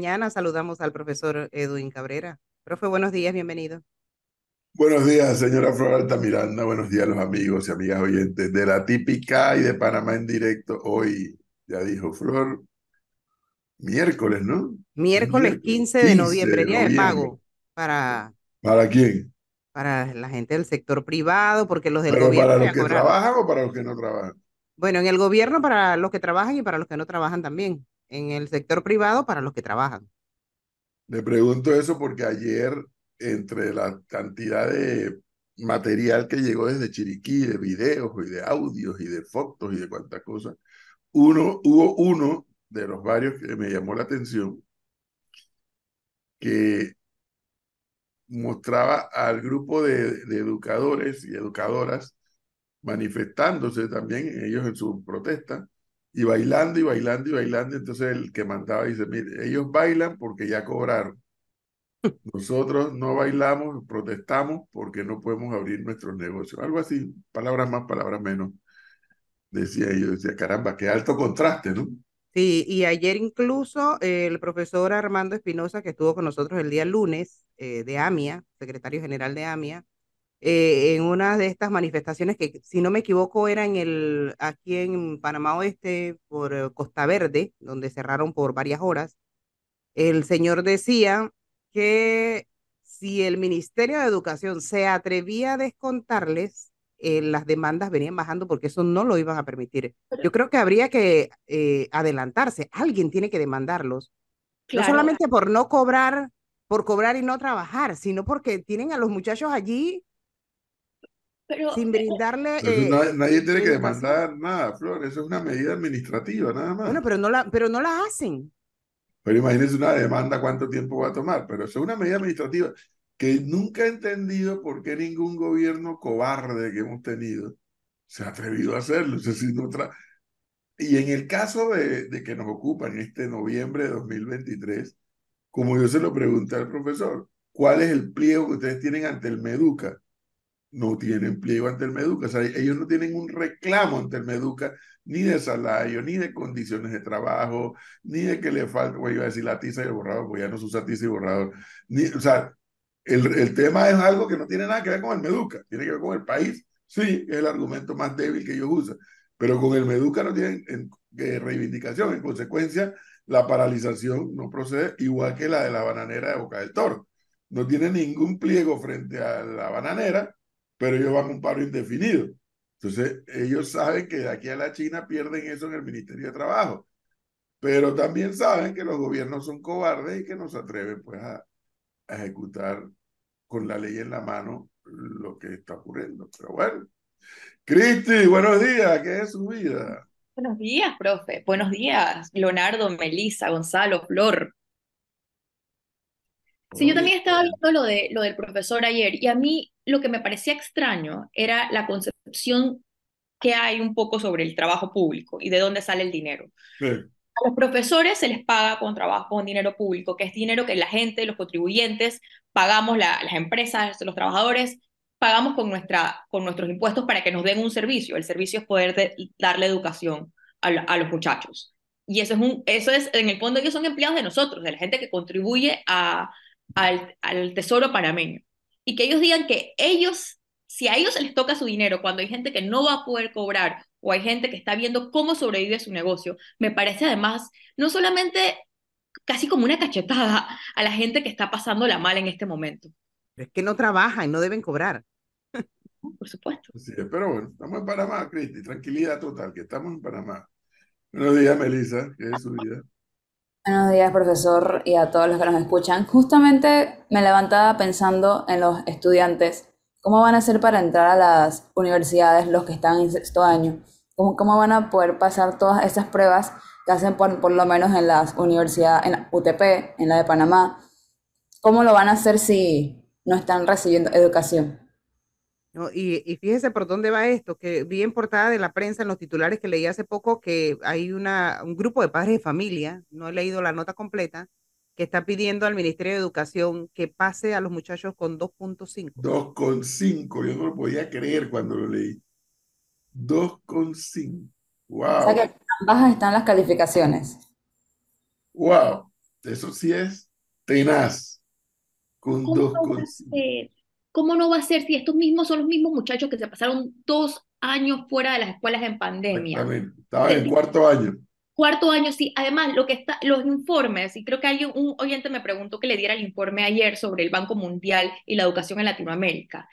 mañana saludamos al profesor Edwin Cabrera. Profe, buenos días, bienvenido. Buenos días, señora Flor Altamiranda. Buenos días, los amigos y amigas oyentes de la típica y de Panamá en directo. Hoy, ya dijo Flor, miércoles, ¿no? Miércoles 15 de noviembre, día de pago para... ¿Para quién? Para la gente del sector privado, porque los del ¿Pero gobierno... para los que trabajan o para los que no trabajan? Bueno, en el gobierno para los que trabajan y para los que no trabajan también. En el sector privado para los que trabajan. Le pregunto eso porque ayer, entre la cantidad de material que llegó desde Chiriquí, de videos y de audios y de fotos y de cuantas cosas, uno, hubo uno de los varios que me llamó la atención, que mostraba al grupo de, de educadores y educadoras manifestándose también, ellos en su protesta, y bailando y bailando y bailando. Entonces el que mandaba dice, mire, ellos bailan porque ya cobraron. Nosotros no bailamos, protestamos porque no podemos abrir nuestros negocios. Algo así, palabras más, palabras menos. Decía yo, decía, caramba, qué alto contraste, ¿no? Sí, y ayer incluso el profesor Armando Espinosa, que estuvo con nosotros el día lunes eh, de AMIA, secretario general de AMIA, eh, en una de estas manifestaciones que, si no me equivoco, era en el, aquí en Panamá Oeste, por eh, Costa Verde, donde cerraron por varias horas, el señor decía que si el Ministerio de Educación se atrevía a descontarles, eh, las demandas venían bajando porque eso no lo iban a permitir. Yo creo que habría que adelantarse, alguien tiene que demandarlos, no solamente por no cobrar, por cobrar y no trabajar, sino porque tienen a los muchachos allí sin eh, brindarle... Eh, nadie tiene que demandar nada, Flor, eso es una medida administrativa, nada más. Bueno, pero no la, pero no la hacen. Pero imagínense una demanda, cuánto tiempo va a tomar, pero eso es una medida administrativa que nunca he entendido por qué ningún gobierno cobarde que hemos tenido se ha atrevido a hacerlo. Y en el caso de, de que nos ocupan este noviembre de 2023, como yo se lo pregunté al profesor, ¿cuál es el pliego que ustedes tienen ante el Meduca? No tienen pliego ante el Meduca. O sea, ellos no tienen un reclamo ante el Meduca, ni de salario, ni de condiciones de trabajo, ni de que le falta, voy a decir la tiza y el borrador, porque ya no se usa tiza y borrador. O sea, el, el tema es algo que no tiene nada que ver con el Meduca, tiene que ver con el país. Sí, es el argumento más débil que ellos usan, pero con el Meduca no tienen en, reivindicación. En consecuencia, la paralización no procede igual que la de la bananera de Boca del Toro. No tiene ningún pliego frente a la bananera, pero ellos van a un paro indefinido. Entonces, ellos saben que de aquí a la China pierden eso en el Ministerio de Trabajo, pero también saben que los gobiernos son cobardes y que no se atreven pues a, ejecutar con la ley en la mano lo que está ocurriendo. Pero bueno, Cristi, buenos días, ¿qué es su vida? Buenos días, profe. Buenos días, Leonardo, Melissa, Gonzalo, Flor. Sí, yo también estaba viendo lo, de, lo del profesor ayer y a mí lo que me parecía extraño era la concepción que hay un poco sobre el trabajo público y de dónde sale el dinero. A los profesores se les paga con trabajo, con dinero público, que es dinero que la gente, los contribuyentes, pagamos las empresas, los trabajadores, pagamos con, nuestra, con nuestros impuestos para que nos den un servicio. El servicio es poder darle educación a, a, los muchachos. Y eso es, un, eso es, en el fondo, ellos son empleados de nosotros, de la gente que contribuye a, al, al tesoro panameño. Y que ellos digan que ellos, si a ellos se les toca su dinero cuando hay gente que no va a poder cobrar o hay gente que está viendo cómo sobrevive su negocio, me parece además no solamente casi como una cachetada a la gente que está pasando la mal en este momento. Es que no trabajan, y no deben cobrar. Por supuesto. Sí, pero bueno, estamos en Panamá, Cristi, tranquilidad total, que estamos en Panamá. Buenos días, Melissa, ¿qué es su vida? Buenos días, profesor, y a todos los que nos escuchan. Justamente me levantaba pensando en los estudiantes, cómo van a hacer para entrar a las universidades los que están en sexto año, cómo, van a poder pasar todas esas pruebas que hacen por, por lo menos en las universidades, en UTP, en la de Panamá, cómo lo van a hacer si no están recibiendo educación. Y, y, fíjese por dónde va esto, que vi en portada de la prensa en los titulares que leí hace poco que hay una, un grupo de padres de familia, no he leído la nota completa, que está pidiendo al Ministerio de Educación que pase a los muchachos con 2.5. 2.5, yo no lo podía creer cuando lo leí. 2.5. Wow. O sea que bajas están las calificaciones. Wow, eso sí es tenaz. Con 2.5. ¿Cómo no va a ser si estos mismos son los mismos muchachos que se pasaron dos años fuera de las escuelas en pandemia? Estaban en cuarto año. Cuarto año, sí. Además, lo que está, los informes, y creo que hay un oyente me preguntó que le diera el informe ayer sobre el Banco Mundial y la educación en Latinoamérica.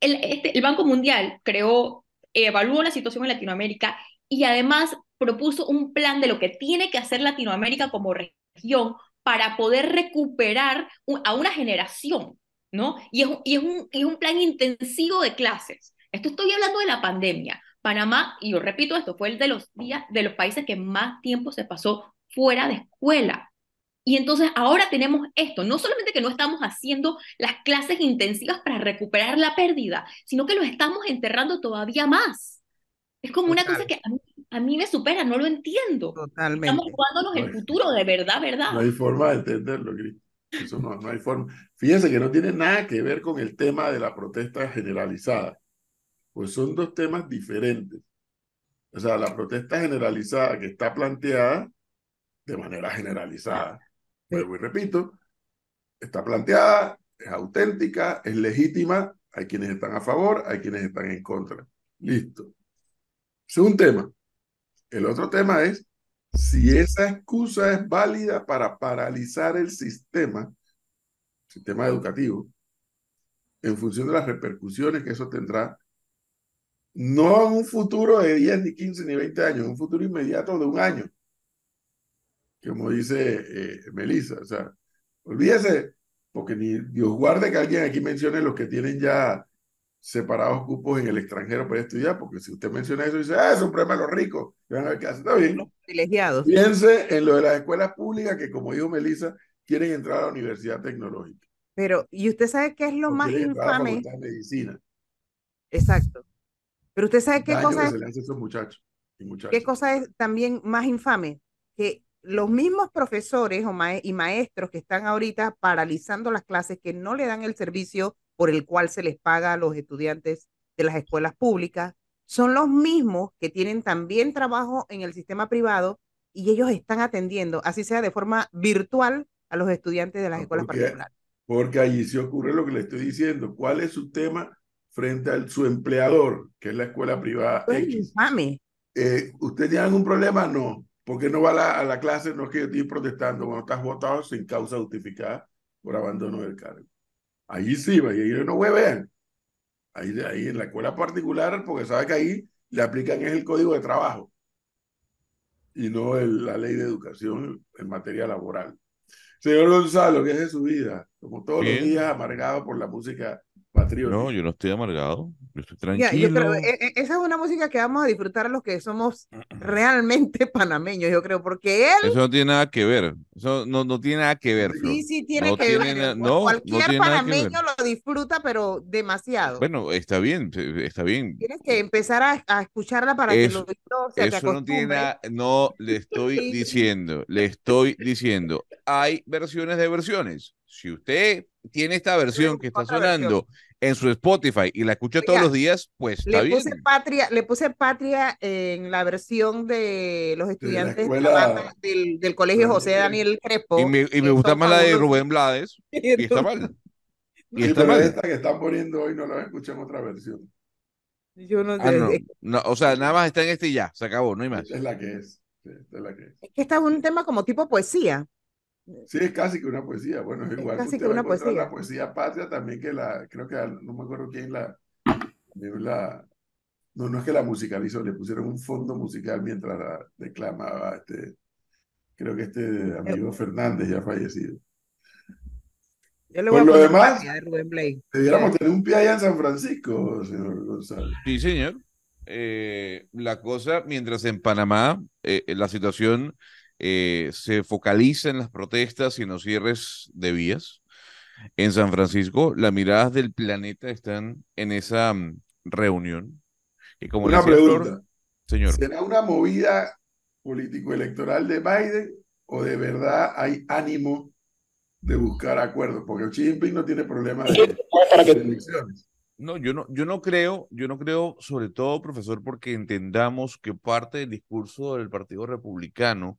El, este, el Banco Mundial creó, evaluó la situación en Latinoamérica y además propuso un plan de lo que tiene que hacer Latinoamérica como región para poder recuperar a una generación, ¿no? Y es, y es, un, y es un plan intensivo de clases. Esto estoy hablando de la pandemia. Panamá, y yo repito esto, fue el de los días de los países que más tiempo se pasó fuera de escuela. Y entonces ahora tenemos esto, no solamente que no estamos haciendo las clases intensivas para recuperar la pérdida, sino que los estamos enterrando todavía más. Es como una cosa que a mí, a mí, me supera, no lo entiendo. Totalmente. Estamos jugándonos el futuro, de verdad, verdad. No hay forma de entenderlo, Gris. Eso no, no hay forma. Fíjense que no tiene nada que ver con el tema de la protesta generalizada pues son dos temas diferentes. O sea, la protesta generalizada que está planteada de manera generalizada, vuelvo y repito, está planteada, es auténtica, es legítima, hay quienes están a favor, hay quienes están en contra. Listo. Es un tema. El otro tema es si esa excusa es válida para paralizar el sistema, sistema educativo, en función de las repercusiones que eso tendrá no en un futuro de 10, ni 15, ni 20 años, un futuro inmediato de un año. Como dice eh, Melissa, o sea, olvídese, porque ni Dios guarde que alguien aquí mencione los que tienen ya separados cupos en el extranjero para estudiar, porque si usted menciona eso, dice, ah, es un problema de los ricos, van a ver qué hace, está bien. Los privilegiados. Piense en lo de las escuelas públicas que, como dijo Melissa, quieren entrar a la universidad tecnológica. Pero, ¿y usted sabe qué es lo más infame? A la medicina. Exacto. Pero usted sabe qué cosa es. Esos muchachos y muchachos. ¿Qué cosa es también más infame? Que los mismos profesores o y maestros que están ahorita paralizando las clases, que no le dan el servicio por el cual se les paga a los estudiantes de las escuelas públicas, son los mismos que tienen también trabajo en el sistema privado y ellos están atendiendo, así sea de forma virtual, a los estudiantes de las escuelas particulares. Porque allí se ocurre lo que le estoy diciendo. ¿Cuál es su tema? frente a su empleador, que es la escuela privada X. Eh, ¿Usted tiene algún problema? No. porque no va a la, a la, clase? No es que yo estoy protestando cuando estás votado sin causa justificada por abandono del cargo. Ahí sí, ahí no vean. Ahí, ahí en la escuela particular, porque sabe que ahí le aplican es el código de trabajo y no el, la ley de educación en materia laboral. Señor Gonzalo, ¿qué es de su vida? Como todos los días, amargado por la música no, yo no estoy amargado, yo estoy tranquilo. E, e, esa es una música que vamos a disfrutar los que somos realmente panameños, yo creo, porque él... Eso no tiene nada que ver, eso no, no tiene nada que ver. Sí, sí tiene que ver. no, Cualquier panameño lo disfruta, pero demasiado. Bueno, está bien, está bien. Tienes que empezar a, a escucharla para que lo disfrute. Eso no tiene nada, no le estoy diciendo, le estoy diciendo, hay versiones de versiones. Si usted tiene esta versión que está sonando en su Spotify y la escucha todos los días, pues está le puse Patria, le puse Patria en la versión de los estudiantes del, colegio José Daniel Crespo. Y me, y me gusta más la de Rubén Blades. y está mal. Y está mal. esta que están poniendo hoy no la escuché en otra versión. Yo no, ah, no, O sea, nada más está en este y ya, se acabó, no hay más. es la que es. es la que es. Es que está un tema como tipo poesía. Sí, es casi que una poesía. Bueno, es igual casi que una poesía. La poesía patria también que la, creo que no me acuerdo quién la, la, no, no es que la musicalizó, le pusieron un fondo musical mientras la declamaba este, creo que este amigo Fernández ya fallecido. Yo le voy Por a lo demás, debiéramos tener un pie allá en San Francisco, señor González. Sí, señor. Eh, la cosa, mientras en Panamá eh, la situación eh, se focaliza en las protestas y en los cierres de vías. En San Francisco, las miradas del planeta están en esa mm, reunión. Y como una pregunta, señor. ¿Será una movida político-electoral de Biden o de verdad hay ánimo de buscar acuerdos? Porque Xi Jinping no tiene problema de, elecciones. No, yo no, yo no creo, yo no creo, sobre todo, profesor, porque entendamos que parte del discurso del Partido Republicano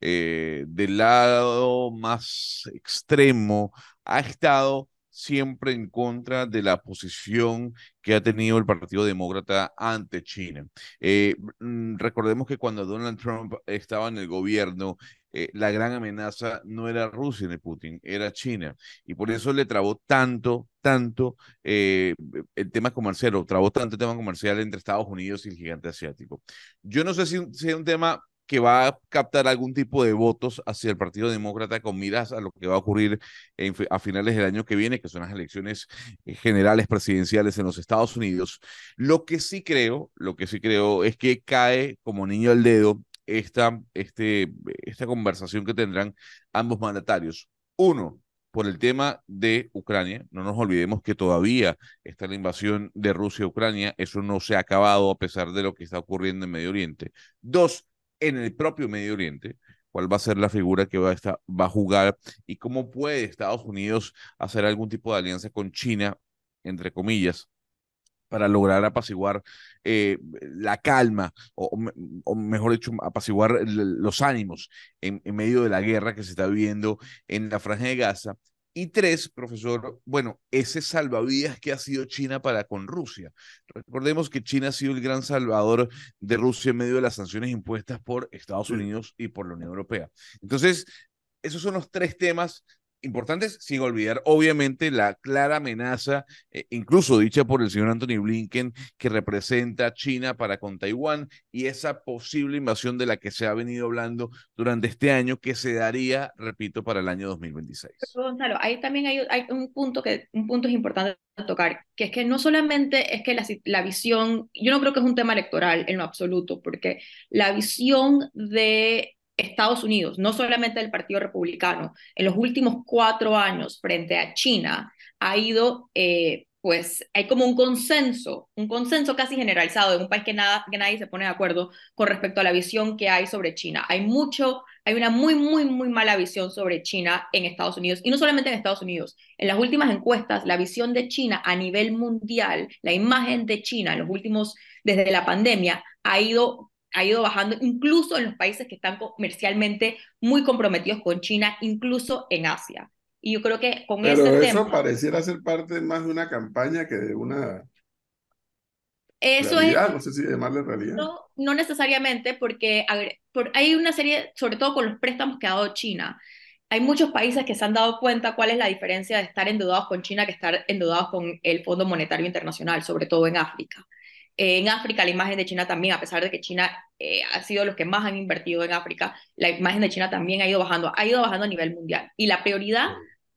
eh, del lado más extremo ha estado siempre en contra de la posición que ha tenido el Partido Demócrata ante China. Eh, mm, recordemos que cuando Donald Trump estaba en el gobierno, eh, la gran amenaza no era Rusia ni Putin, era China. Y por eso le trabó tanto, tanto el tema comercial, o trabó tanto el tema comercial entre Estados Unidos y el gigante asiático. Yo no sé si, si es un tema que va a captar algún tipo de votos hacia el Partido Demócrata con miras a lo que va a ocurrir a finales del año que viene, que son las elecciones eh, generales presidenciales en los Estados Unidos. Lo que sí creo, lo que sí creo es que cae como niño al dedo esta, este, esta conversación que tendrán ambos mandatarios. Uno, por el tema de Ucrania. No nos olvidemos que todavía está la invasión de Rusia a Ucrania. Eso no se ha acabado a pesar de lo que está ocurriendo en Medio Oriente. Dos, en el propio Medio Oriente, cuál va a ser la figura que va a, jugar y cómo puede Estados Unidos hacer algún tipo de alianza con China, entre comillas, para lograr apaciguar eh, la calma, o, mejor dicho, apaciguar los ánimos en, en, medio de la guerra que se está viviendo en la franja de Gaza y tres, profesor, bueno, ese salvavidas que ha sido China para con Rusia. Recordemos que China ha sido el gran salvador de Rusia en medio de las sanciones impuestas por Estados Unidos y por la Unión Europea. Entonces, esos son los tres temas importantes, sin olvidar, obviamente, la clara amenaza, eh, incluso dicha por el señor Anthony Blinken, que representa China para con Taiwán y esa posible invasión de la que se ha venido hablando durante este año, que se daría, repito, para el año 2026. Gonzalo, ahí también hay, un punto que un punto es importante tocar, que es que no solamente es que la visión, yo no creo que es un tema electoral en lo absoluto, porque la visión de Estados Unidos, no solamente del Partido Republicano, en los últimos cuatro años frente a China, ha ido, eh, pues hay como un consenso, un consenso casi generalizado de un país que, nada, que nadie se pone de acuerdo con respecto a la visión que hay sobre China. Hay mucho, hay una muy, muy, muy mala visión sobre China en Estados Unidos, y no solamente en Estados Unidos. En las últimas encuestas, la visión de China a nivel mundial, la imagen de China en los últimos, desde la pandemia, ha ido ha ido bajando, incluso en los países que están comercialmente muy comprometidos con China, incluso en Asia. Y yo creo que con Pero eso pareciera ser parte más de una campaña que de una eso realidad, es, no sé si llamarle realidad. No, no necesariamente, porque hay una serie, sobre todo con los préstamos que ha dado China, hay muchos países que se han dado cuenta cuál es la diferencia de estar endeudados con China que estar endeudados con el Fondo Monetario Internacional, sobre todo en África en África la imagen de China también, a pesar de que China eh, ha sido los que más han invertido en África, la imagen de China también ha ido bajando, ha ido bajando a nivel mundial. Y la prioridad,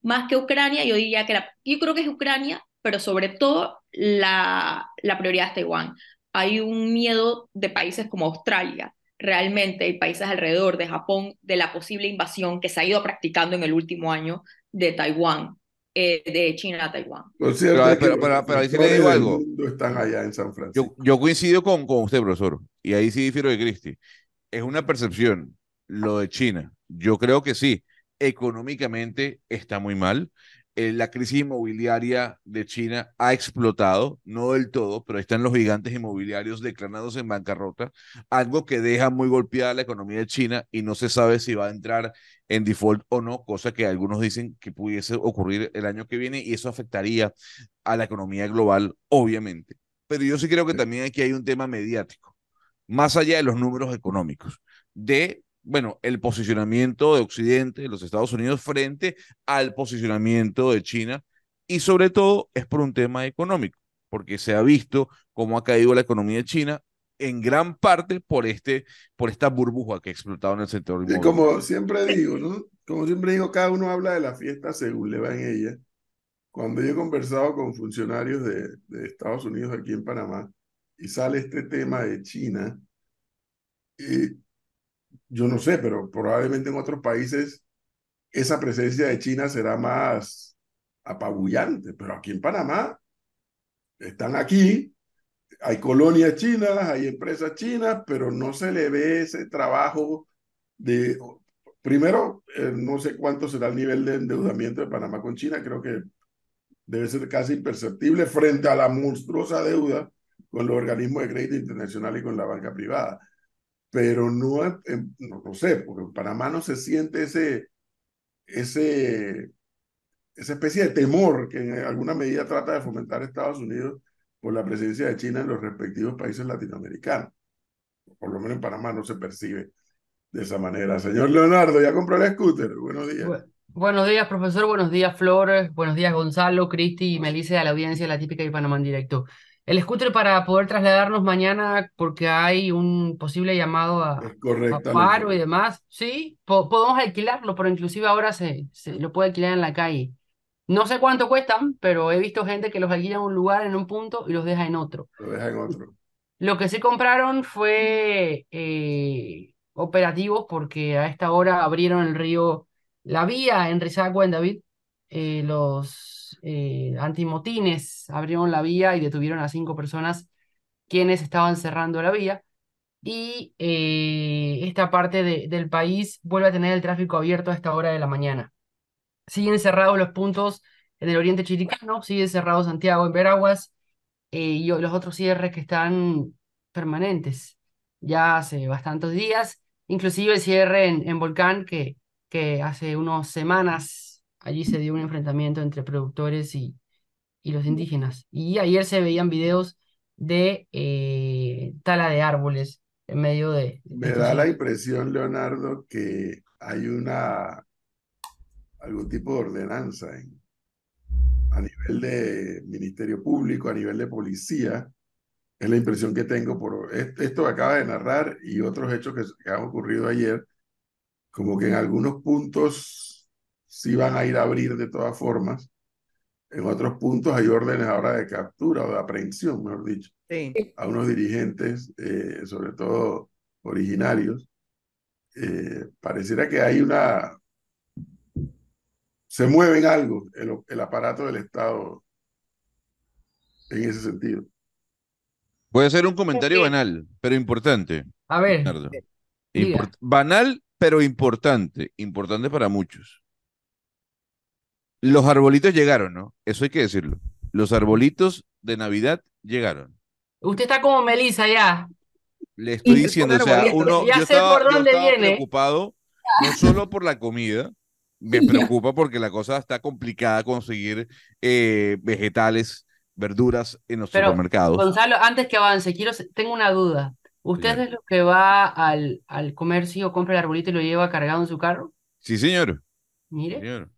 más que Ucrania, yo diría que la, yo creo que es Ucrania, pero sobre todo la, la prioridad es Taiwán. Hay un miedo de países como Australia, realmente, y países alrededor de Japón, de la posible invasión que se ha ido practicando en el último año de Taiwán. Eh, de China a Taiwán. Pero, pero, ahí sí le digo algo. Están allá en San Francisco. Yo, yo coincido con, con usted, profesor, y ahí sí difiero de Cristi. Es una percepción lo de China. Yo creo que sí. Económicamente está muy mal. Eh, la crisis inmobiliaria de China ha explotado, no del todo, pero están los gigantes inmobiliarios declarados en bancarrota, algo que deja muy golpeada la economía de China y no se sabe si va a entrar en default o no, cosa que algunos dicen que pudiese ocurrir el año que viene y eso afectaría a la economía global, obviamente. Pero yo sí creo que también aquí hay un tema mediático, más allá de los números económicos, de bueno, el posicionamiento de Occidente, de los Estados Unidos, frente al posicionamiento de China, y sobre todo es por un tema económico, porque se ha visto cómo ha caído la economía de China en gran parte por, este, por esta burbuja que ha explotado en el sector. Y como siempre digo, ¿no? Como siempre digo, cada uno habla de la fiesta según le va en ella. Cuando yo he conversado con funcionarios de, de Estados Unidos aquí en Panamá y sale este tema de China, y yo no sé, pero probablemente en otros países esa presencia de China será más apabullante, pero aquí en Panamá están aquí, hay colonias chinas, hay empresas chinas, pero no se le ve ese trabajo de, primero, eh, no sé cuánto será el nivel de endeudamiento de Panamá con China, creo que debe ser casi imperceptible frente a la monstruosa deuda con los organismos de crédito internacional y con la banca privada. Pero no, no, no, sé, porque en Panamá no se siente ese, ese, esa especie de temor que en alguna medida trata de fomentar Estados Unidos por la presencia de China en los respectivos países latinoamericanos. Por lo menos en Panamá no se percibe de esa manera. Señor Leonardo, ¿ya compró el scooter? Buenos días. buenos días, profesor. Buenos días, Flor. Buenos días, Gonzalo, Cristi y Melissa de la audiencia La Típica y Panamá en directo. El scooter para poder trasladarnos mañana porque hay un posible llamado a, paro y demás. Sí, podemos alquilarlo, pero inclusive ahora se, se lo puede alquilar en la calle. No sé cuánto cuestan, pero he visto gente que los alquila en un lugar, en un punto, y los deja en otro. Lo deja en otro. Lo que sí compraron fue eh, operativos porque a esta hora abrieron el río, la vía en Rizagua, en David, eh, los eh, antimotines abrieron la vía y detuvieron a cinco personas quienes estaban cerrando la vía. Y esta parte de, del país vuelve a tener el tráfico abierto a esta hora de la mañana. Siguen cerrados los puntos en el oriente chiricano, sigue cerrado Santiago en Veraguas eh, y los otros cierres que están permanentes ya hace bastantes días, inclusive el cierre en, en Volcán que, que hace unas semanas allí se dio un enfrentamiento entre productores y, y los indígenas. Y ayer se veían videos de eh, tala de árboles en medio de... Me da la impresión, Leonardo, que hay una algún tipo de ordenanza a nivel de Ministerio Público, a nivel de policía. Es la impresión que tengo por esto que acaba de narrar y otros hechos que, han ocurrido ayer, como que en algunos puntos sí van a ir a abrir de todas formas. En otros puntos hay órdenes ahora de captura o de aprehensión, mejor dicho, a unos dirigentes, eh, sobre todo originarios. Eh, pareciera que hay una, se mueve en algo el, aparato del Estado en ese sentido. Voy a hacer un comentario banal, pero importante. A ver. banal, pero importante. Importante para muchos. Los arbolitos llegaron, ¿no? Eso hay que decirlo. Los arbolitos de Navidad llegaron. Usted está como Melissa ya. Le estoy diciendo, o sea, uno, ya yo sé por dónde viene. preocupado no solo por la comida, me preocupa porque la cosa está complicada conseguir eh, vegetales, verduras en los supermercados. Gonzalo, antes que avance, quiero, tengo una duda. ¿Usted es lo que va al, al comercio, compra el arbolito y lo lleva cargado en su carro? Sí, señor. Mire. Señor.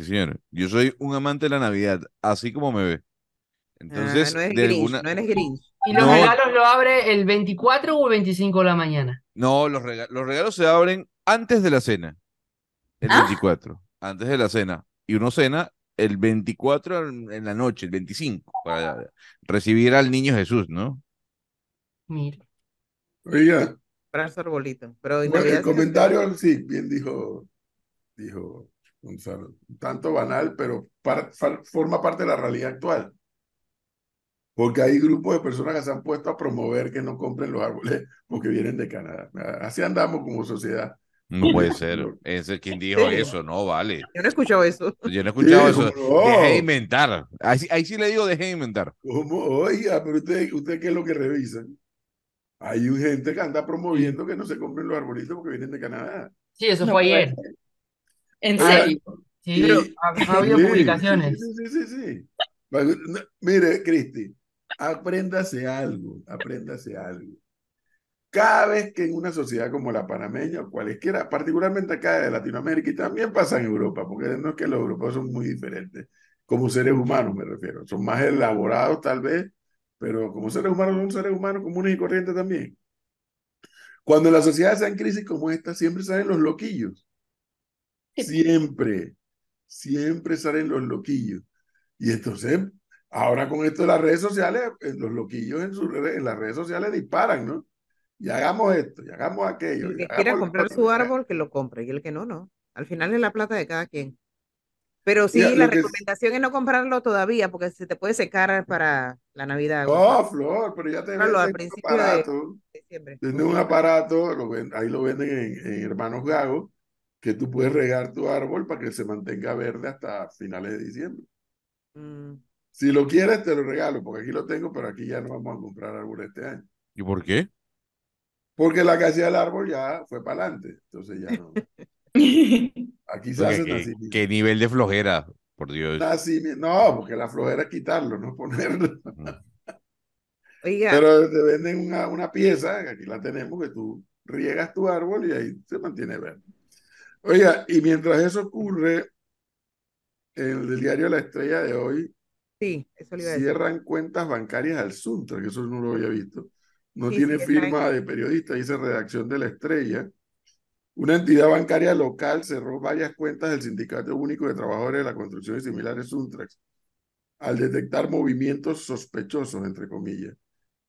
Sí, señor. Yo soy un amante de la Navidad, así como me ve. Entonces, ah, no, eres no eres grinch. ¿Y los regalos lo abre el 24 o el 25 de la mañana? No, los, los regalos se abren antes de la cena el 24, ¿Ah? antes de la cena. Y uno cena el 24 en, la noche, el 25, para recibir al niño Jesús, ¿no? Mira. Oiga. Brazo arbolito. Pero el comentario, sí, bien dijo, dijo Gonzalo. Tanto banal, pero forma parte de la realidad actual. Porque hay grupos de personas que se han puesto a promover que no compren los árboles porque vienen de Canadá. Así andamos como sociedad. No puede ser. Ese quien dijo eso, no vale. Yo no he escuchado eso. Yo no he escuchado eso. Deje de inventar. Ahí, ahí, sí le digo, deje de inventar. ¿Cómo? Oiga, pero usted, usted qué es lo que revisan. Hay gente que anda promoviendo que no se compren los arbolitos porque vienen de Canadá. Sí, eso fue ayer. ¿En ah, serio? Sí, pero ha, habido publicaciones. Sí, sí, sí, Mire, Cristi, apréndase algo, apréndase algo. Cada vez que en una sociedad como la panameña o cualesquiera, particularmente acá de Latinoamérica y también pasa en Europa, porque no es que los europeos son muy diferentes, como seres humanos me refiero, son más elaborados tal vez, pero como seres humanos son seres humanos comunes y corrientes también. Cuando las sociedades están en crisis como esta, siempre salen los loquillos. Siempre, siempre salen los loquillos. Y entonces, ahora con esto de las redes sociales, eh, los loquillos en, en las redes sociales disparan, ¿no? y hagamos esto, y hagamos aquello. El que quiera comprar su árbol, que lo compre, y el que no, no. Al final es la plata de cada quien. Pero sí, la recomendación es... no comprarlo todavía, porque se te puede secar para la Navidad. No, Flor, pero ya te venden al principio aparato. De diciembre. Un aparato, ahí lo venden en, Hermanos Gago, que tú puedes regar tu árbol para que se mantenga verde hasta finales de diciembre. Mm. Si lo quieres, te lo regalo, porque aquí lo tengo, pero aquí ya no vamos a comprar árboles este año. ¿Y por qué? Porque la que hacía el árbol ya fue para adelante. Entonces ya no. Aquí se hace ¿Qué, qué nivel de flojera, por Dios. No, porque la flojera es quitarlo, no ponerlo. Oiga. Pero te venden una, una pieza, aquí la tenemos, que tú riegas tu árbol y ahí se mantiene verde. Oiga, y mientras eso ocurre, en el diario La Estrella de hoy, sí, eso le iba a cierran cuentas bancarias al Suntra, que eso no lo había visto. No tiene firma de periodista, dice redacción de La Estrella. Una entidad bancaria local cerró varias cuentas del Sindicato Único de Trabajadores de la Construcción y similares Suntrax al detectar movimientos sospechosos, entre comillas,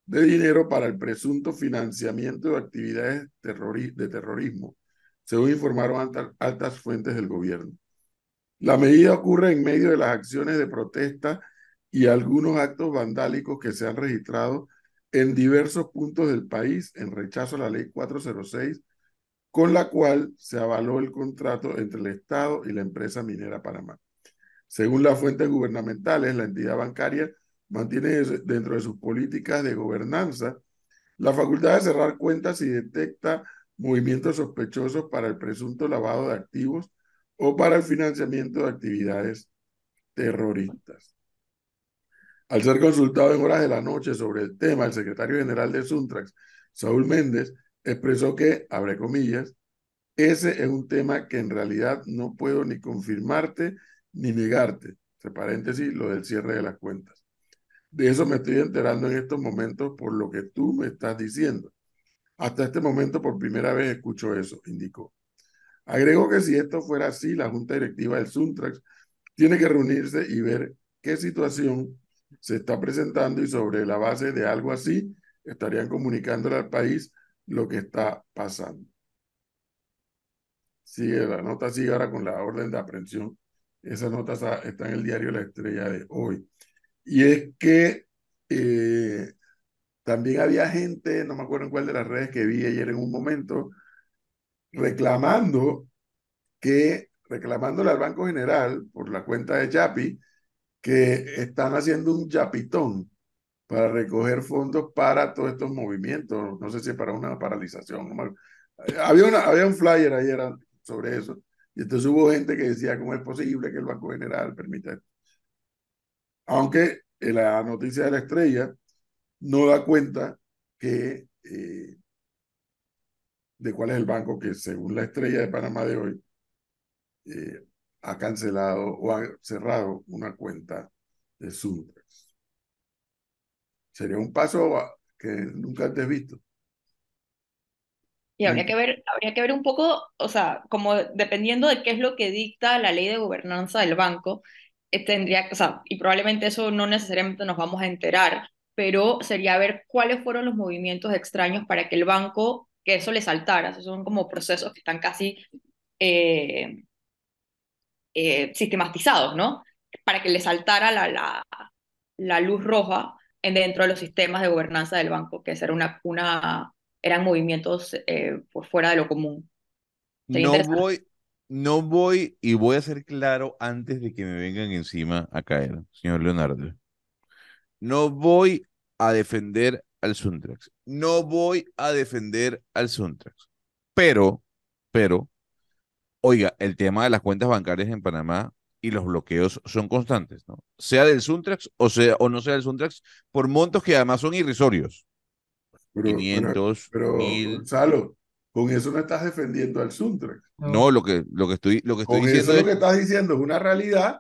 de dinero para el presunto financiamiento de actividades de terrorismo, según informaron altas fuentes del gobierno. La medida ocurre en medio de las acciones de protesta y algunos actos vandálicos que se han registrado en diversos puntos del país en rechazo a la ley 406, con la cual se avaló el contrato entre el Estado y la empresa minera Panamá. Según las fuentes gubernamentales, la entidad bancaria mantiene dentro de sus políticas de gobernanza la facultad de cerrar cuentas si detecta movimientos sospechosos para el presunto lavado de activos o para el financiamiento de actividades terroristas. Al ser consultado en horas de la noche sobre el tema, el secretario general de Suntrax, Saúl Méndez, expresó que, abre comillas, ese es un tema que en realidad no puedo ni confirmarte ni negarte, entre paréntesis, lo del cierre de las cuentas. De eso me estoy enterando en estos momentos por lo que tú me estás diciendo. Hasta este momento por primera vez escucho eso, indicó. Agregó que si esto fuera así, la Junta Directiva del Suntrax tiene que reunirse y ver qué situación se está presentando y sobre la base de algo así estarían comunicándole al país lo que está pasando. Sigue, la nota sigue ahora con la orden de aprehensión. Esa nota está, en el diario La Estrella de hoy. Y es que eh, también había gente, no me acuerdo en cuál de las redes que vi ayer en un momento, reclamando que, reclamándole al Banco General por la cuenta de Yapi, que están haciendo un yapitón para recoger fondos para todos estos movimientos, no sé si para una paralización. Había, una, había un flyer ayer sobre eso, y entonces hubo gente que decía cómo es posible que el Banco General permita esto. Aunque en la noticia de la estrella no da cuenta que eh, de cuál es el banco que según la estrella de Panamá de hoy eh, ha cancelado o ha cerrado una cuenta de Suntrax. Sería un paso que nunca antes visto. Y habría que ver, habría que ver un poco, o sea, como dependiendo de qué es lo que dicta la ley de gobernanza del banco, eh, tendría, o sea, y probablemente eso no necesariamente nos vamos a enterar, pero sería ver cuáles fueron los movimientos extraños para que el banco, que eso le saltara, esos son como procesos que están casi eh, eh, sistematizados, ¿no? Para que le saltara la, la, la luz roja en dentro de los sistemas de gobernanza del banco, que era una, una, eran movimientos eh, por fuera de lo común. no voy, no voy, y voy a ser claro antes de que me vengan encima a caer, señor Leonardo. No voy a defender al Suntrax. No voy a defender al Suntrax. Pero, pero, Oiga, el tema de las cuentas bancarias en Panamá y los bloqueos son constantes, ¿no? Sea del Suntrax o, sea, o no sea del Suntrax, por montos que además son irrisorios. Pero, 500, pero, Gonzalo, con eso no estás defendiendo al Suntrax. No, lo, que, lo que estoy, lo que estoy con diciendo eso es... lo que estás diciendo es una realidad,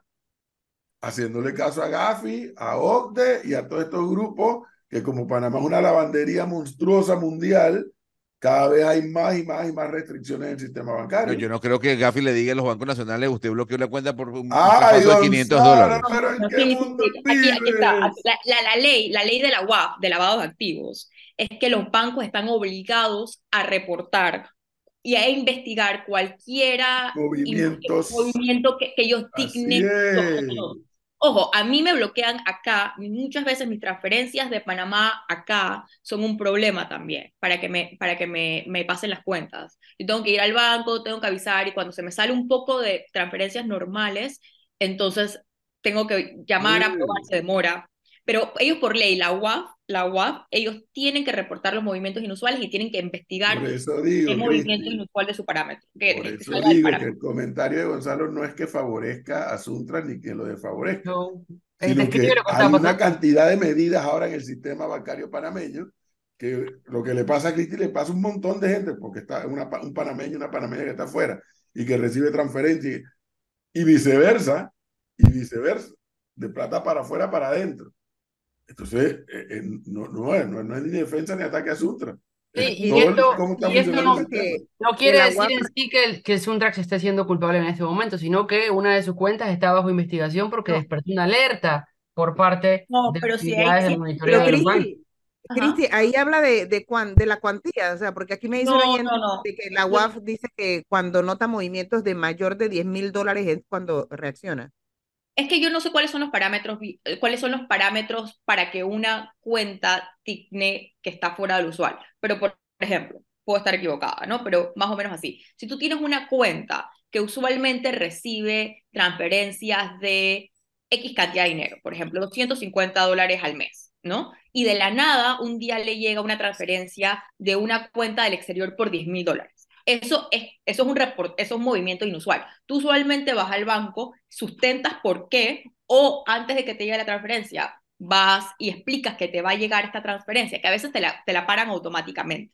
haciéndole caso a Gafi, a OCDE y a todos estos grupos que como Panamá es una lavandería monstruosa mundial, cada vez hay más y más y más restricciones en el sistema bancario. yo no creo que Gafi le diga a los bancos nacionales, usted bloqueó la cuenta por un Ay, de 500 dólares. la, la, ley, la ley de la UAF, de lavado de activos, es que los bancos están obligados a reportar y a investigar cualquiera movimiento que, que ellos dignen. Ojo, a mí me bloquean acá, muchas veces mis transferencias de Panamá acá son un problema también para que me, para que me, me pasen las cuentas. Yo tengo que ir al banco, tengo que avisar y cuando se me sale un poco de transferencias normales, entonces tengo que llamar a probar, se demora. Pero ellos por ley, la UAF, la UAF, ellos tienen que reportar los movimientos inusuales y tienen que investigar el movimiento inusual de su parámetro. por eso digo que el comentario de Gonzalo no es que favorezca a Suntra ni que lo desfavorezca. No, sino que hay una cantidad de medidas ahora en el sistema bancario panameño que lo que le pasa a Cristi le pasa a un montón de gente, porque está una, un panameño, una panameña que está afuera y que recibe transferencia y viceversa, y viceversa, de plata para afuera para adentro. Entonces, eh, eh, no, no, es, no, es ni defensa ni ataque a Suntra. y esto, no, quiere decir en sí que el, que Suntrax esté siendo culpable en este momento, sino que una de sus cuentas está bajo investigación porque despertó una alerta por parte no, de pero si hay, del monitoreo Cristi, ahí habla de, de, de la cuantía, o sea, porque aquí me dice que la UAF dice que cuando nota movimientos de mayor de 10 mil dólares es cuando reacciona. Es que yo no sé cuáles son los parámetros, eh, cuáles son los parámetros para que una cuenta tigne que está fuera del usual. Pero, por ejemplo, puedo estar equivocada, ¿no? Pero más o menos así. Si tú tienes una cuenta que usualmente recibe transferencias de X cantidad de dinero, por ejemplo, 250 dólares al mes, ¿no? Y de la nada, un día le llega una transferencia de una cuenta del exterior por 10 mil dólares. Eso es, eso es un report, eso es un movimiento inusual. Tú usualmente vas al banco, sustentas por qué, o antes de que te llegue la transferencia, vas y explicas que te va a llegar esta transferencia, que a veces te la, te la paran automáticamente.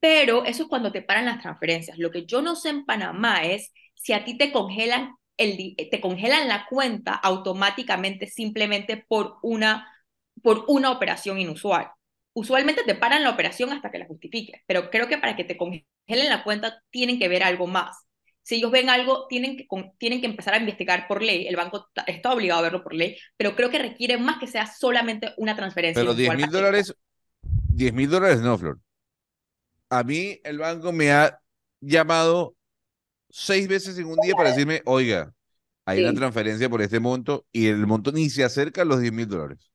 Pero eso es cuando te paran las transferencias. Lo que yo no sé en Panamá es si a ti te congelan, el, te congelan la cuenta automáticamente simplemente por una, por una operación inusual. Usualmente te paran la operación hasta que la justifiques, pero creo que para que te congelen la cuenta tienen que ver algo más. Si ellos ven algo, tienen que, tienen que empezar a investigar por ley. El banco está obligado a verlo por ley, pero creo que requiere más que sea solamente una transferencia. Pero 10 mil dólares, 10 mil dólares no, Flor. A mí el banco me ha llamado seis veces en un día para decirme, oiga, hay una transferencia por este monto y el monto ni se acerca a los 10 mil dólares.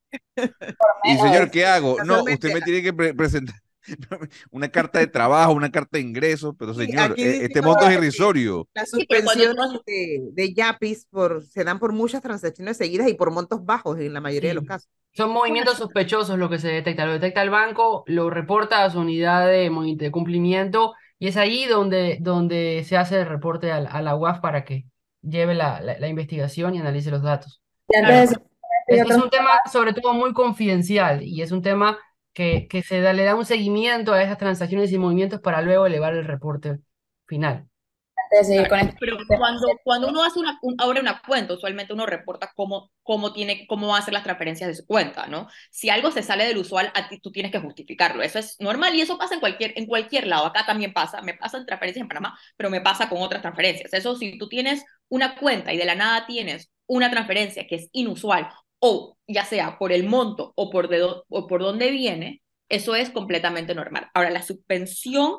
Y señor, ¿qué hago? No, usted me tiene que presentar una carta de trabajo, una carta de ingresos, pero señor, e, este monto es irrisorio. Las suspensiones de, de, YAPIS por, se dan por muchas transacciones seguidas y por montos bajos en la mayoría de los casos. Son movimientos sospechosos lo que se detecta. Lo detecta el banco, lo reporta a su unidad de, de cumplimiento y es ahí donde, donde se hace el reporte a, la UAF para que lleve la, la, investigación y analice los datos. Este es un tema sobre todo muy confidencial y es un tema que, que se da, le da un seguimiento a esas transacciones y movimientos para luego elevar el reporte final. Pero cuando, cuando uno hace una, abre una cuenta, usualmente uno reporta cómo, cómo, tiene, cómo va a hacer las transferencias de su cuenta, ¿no? Si algo se sale del usual, a ti, tú tienes que justificarlo. Eso es normal y eso pasa en cualquier, en cualquier lado. Acá también pasa. Me pasa en transferencias en Panamá, pero me pasa con otras transferencias. Eso, si tú tienes una cuenta y de la nada tienes una transferencia que es inusual o ya sea por el monto o por, de o por dónde viene, eso es completamente normal. Ahora, la suspensión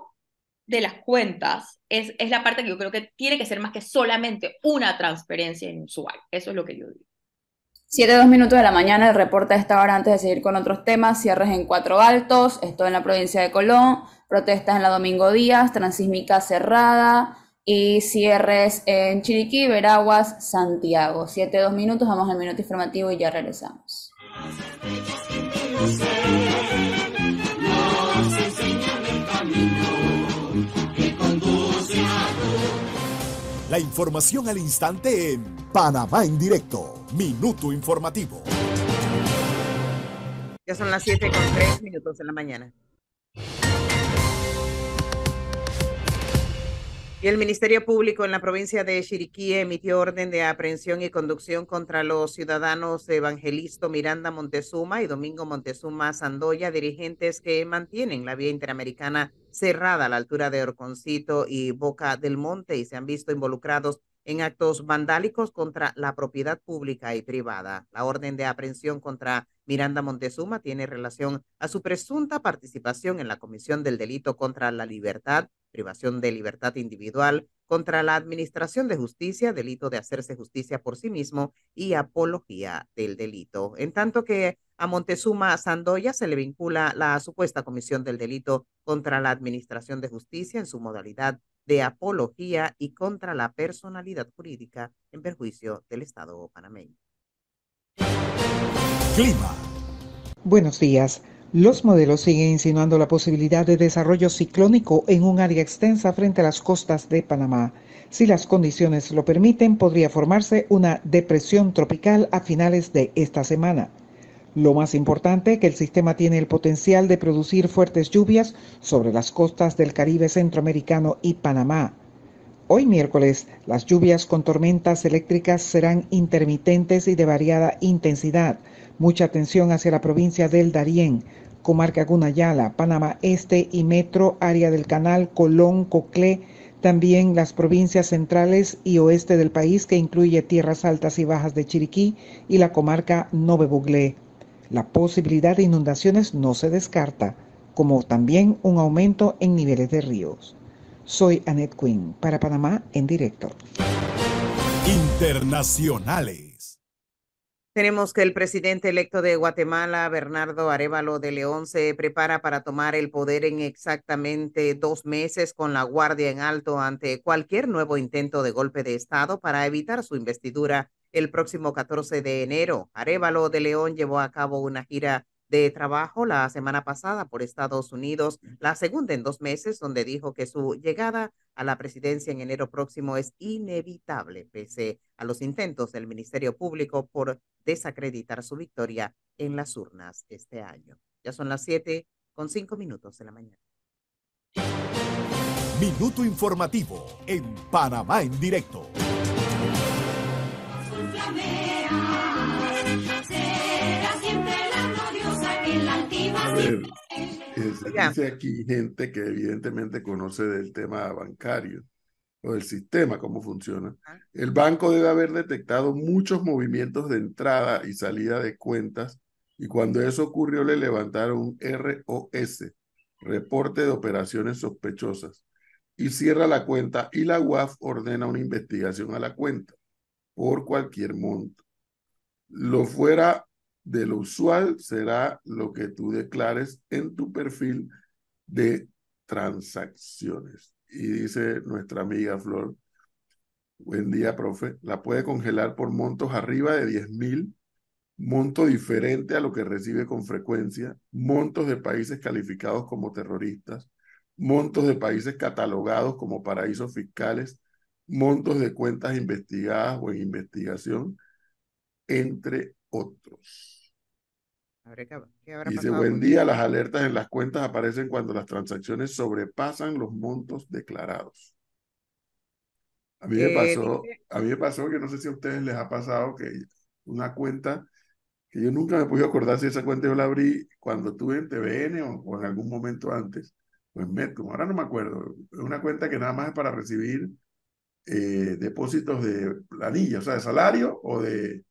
de las cuentas es, es la parte que yo creo que tiene que ser más que solamente una transferencia inusual. Eso es lo que yo digo. Siete, dos minutos de la mañana, el reporte a esta hora antes de seguir con otros temas, cierres en Cuatro Altos, esto en la provincia de Colón, protestas en la Domingo Díaz, transísmica cerrada, y cierres en Chiriquí, Veraguas, Santiago. Siete, dos minutos, vamos al minuto informativo y ya regresamos. La información al instante en Panamá en directo, minuto informativo. Ya son las siete con tres minutos en la mañana. Y el Ministerio Público en la provincia de Chiriquí emitió orden de aprehensión y conducción contra los ciudadanos Evangelisto Miranda Montezuma y Domingo Montezuma Sandoya, dirigentes que mantienen la vía interamericana cerrada a la altura de Orconcito y Boca del Monte y se han visto involucrados en actos vandálicos contra la propiedad pública y privada. La orden de aprehensión contra Miranda Montezuma tiene relación a su presunta participación en la comisión del delito contra la libertad privación de libertad individual, contra la administración de justicia, delito de hacerse justicia por sí mismo y apología del delito. En tanto que a Montezuma Sandoya se le vincula la supuesta comisión del delito contra la administración de justicia en su modalidad de apología y contra la personalidad jurídica en perjuicio del Estado panameño. Clima. Buenos días. Los modelos siguen insinuando la posibilidad de desarrollo ciclónico en un área extensa frente a las costas de Panamá. Si las condiciones lo permiten, podría formarse una depresión tropical a finales de esta semana. Lo más importante, que el sistema tiene el potencial de producir fuertes lluvias sobre las costas del Caribe centroamericano y Panamá. Hoy miércoles, las lluvias con tormentas eléctricas serán intermitentes y de variada intensidad. Mucha atención hacia la provincia del Darién, comarca Gunayala, Panamá Este y Metro, área del Canal, Colón, Coclé, también las provincias centrales y oeste del país que incluye tierras altas y bajas de Chiriquí y la comarca Nove Buglé. La posibilidad de inundaciones no se descarta, como también un aumento en niveles de ríos. Soy Annette Quinn para Panamá en directo. Internacionales. Tenemos que el presidente electo de Guatemala, Bernardo Arevalo de León, se prepara para tomar el poder en exactamente dos meses con la guardia en alto ante cualquier nuevo intento de golpe de Estado para evitar su investidura el próximo 14 de enero. Arevalo de León llevó a cabo una gira de trabajo la semana pasada por Estados Unidos, la segunda en dos meses, donde dijo que su llegada a la presidencia en enero próximo es inevitable, pese a los intentos del Ministerio Público por desacreditar su victoria en las urnas este año. Ya son las siete con cinco minutos de la mañana. Minuto informativo en Panamá en directo. Ver, dice aquí gente que evidentemente conoce del tema bancario o del sistema, cómo funciona. El banco debe haber detectado muchos movimientos de entrada y salida de cuentas y cuando eso ocurrió le levantaron un ROS, reporte de operaciones sospechosas, y cierra la cuenta y la UAF ordena una investigación a la cuenta por cualquier monto. Lo fuera de lo usual será lo que tú declares en tu perfil de transacciones. Y dice nuestra amiga Flor, buen día, profe, la puede congelar por montos arriba de 10 mil, monto diferente a lo que recibe con frecuencia, montos de países calificados como terroristas, montos de países catalogados como paraísos fiscales, montos de cuentas investigadas o en investigación, entre otros. Dice, buen día, las alertas en las cuentas aparecen cuando las transacciones sobrepasan los montos declarados. A mí me eh, pasó, a mí me pasó que no sé si a ustedes les ha pasado que una cuenta que yo nunca me pude acordar si esa cuenta yo la abrí cuando estuve en TVN o, en algún momento antes, en Metcom, ahora no me acuerdo. Es una cuenta que nada más es para recibir eh, depósitos de planilla, o sea, de salario o de,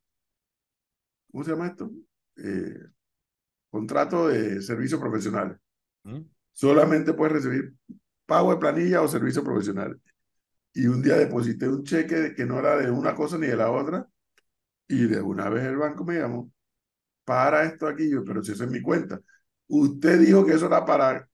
¿cómo se llama esto? Eh, contrato de servicio profesional. ¿Mm? Solamente puedes recibir pago de planilla o servicio profesional. Y un día deposité un cheque que no era de una cosa ni de la otra. Y de una vez el banco me llamó, para esto aquí, yo, pero si eso es mi cuenta. Usted dijo que eso era para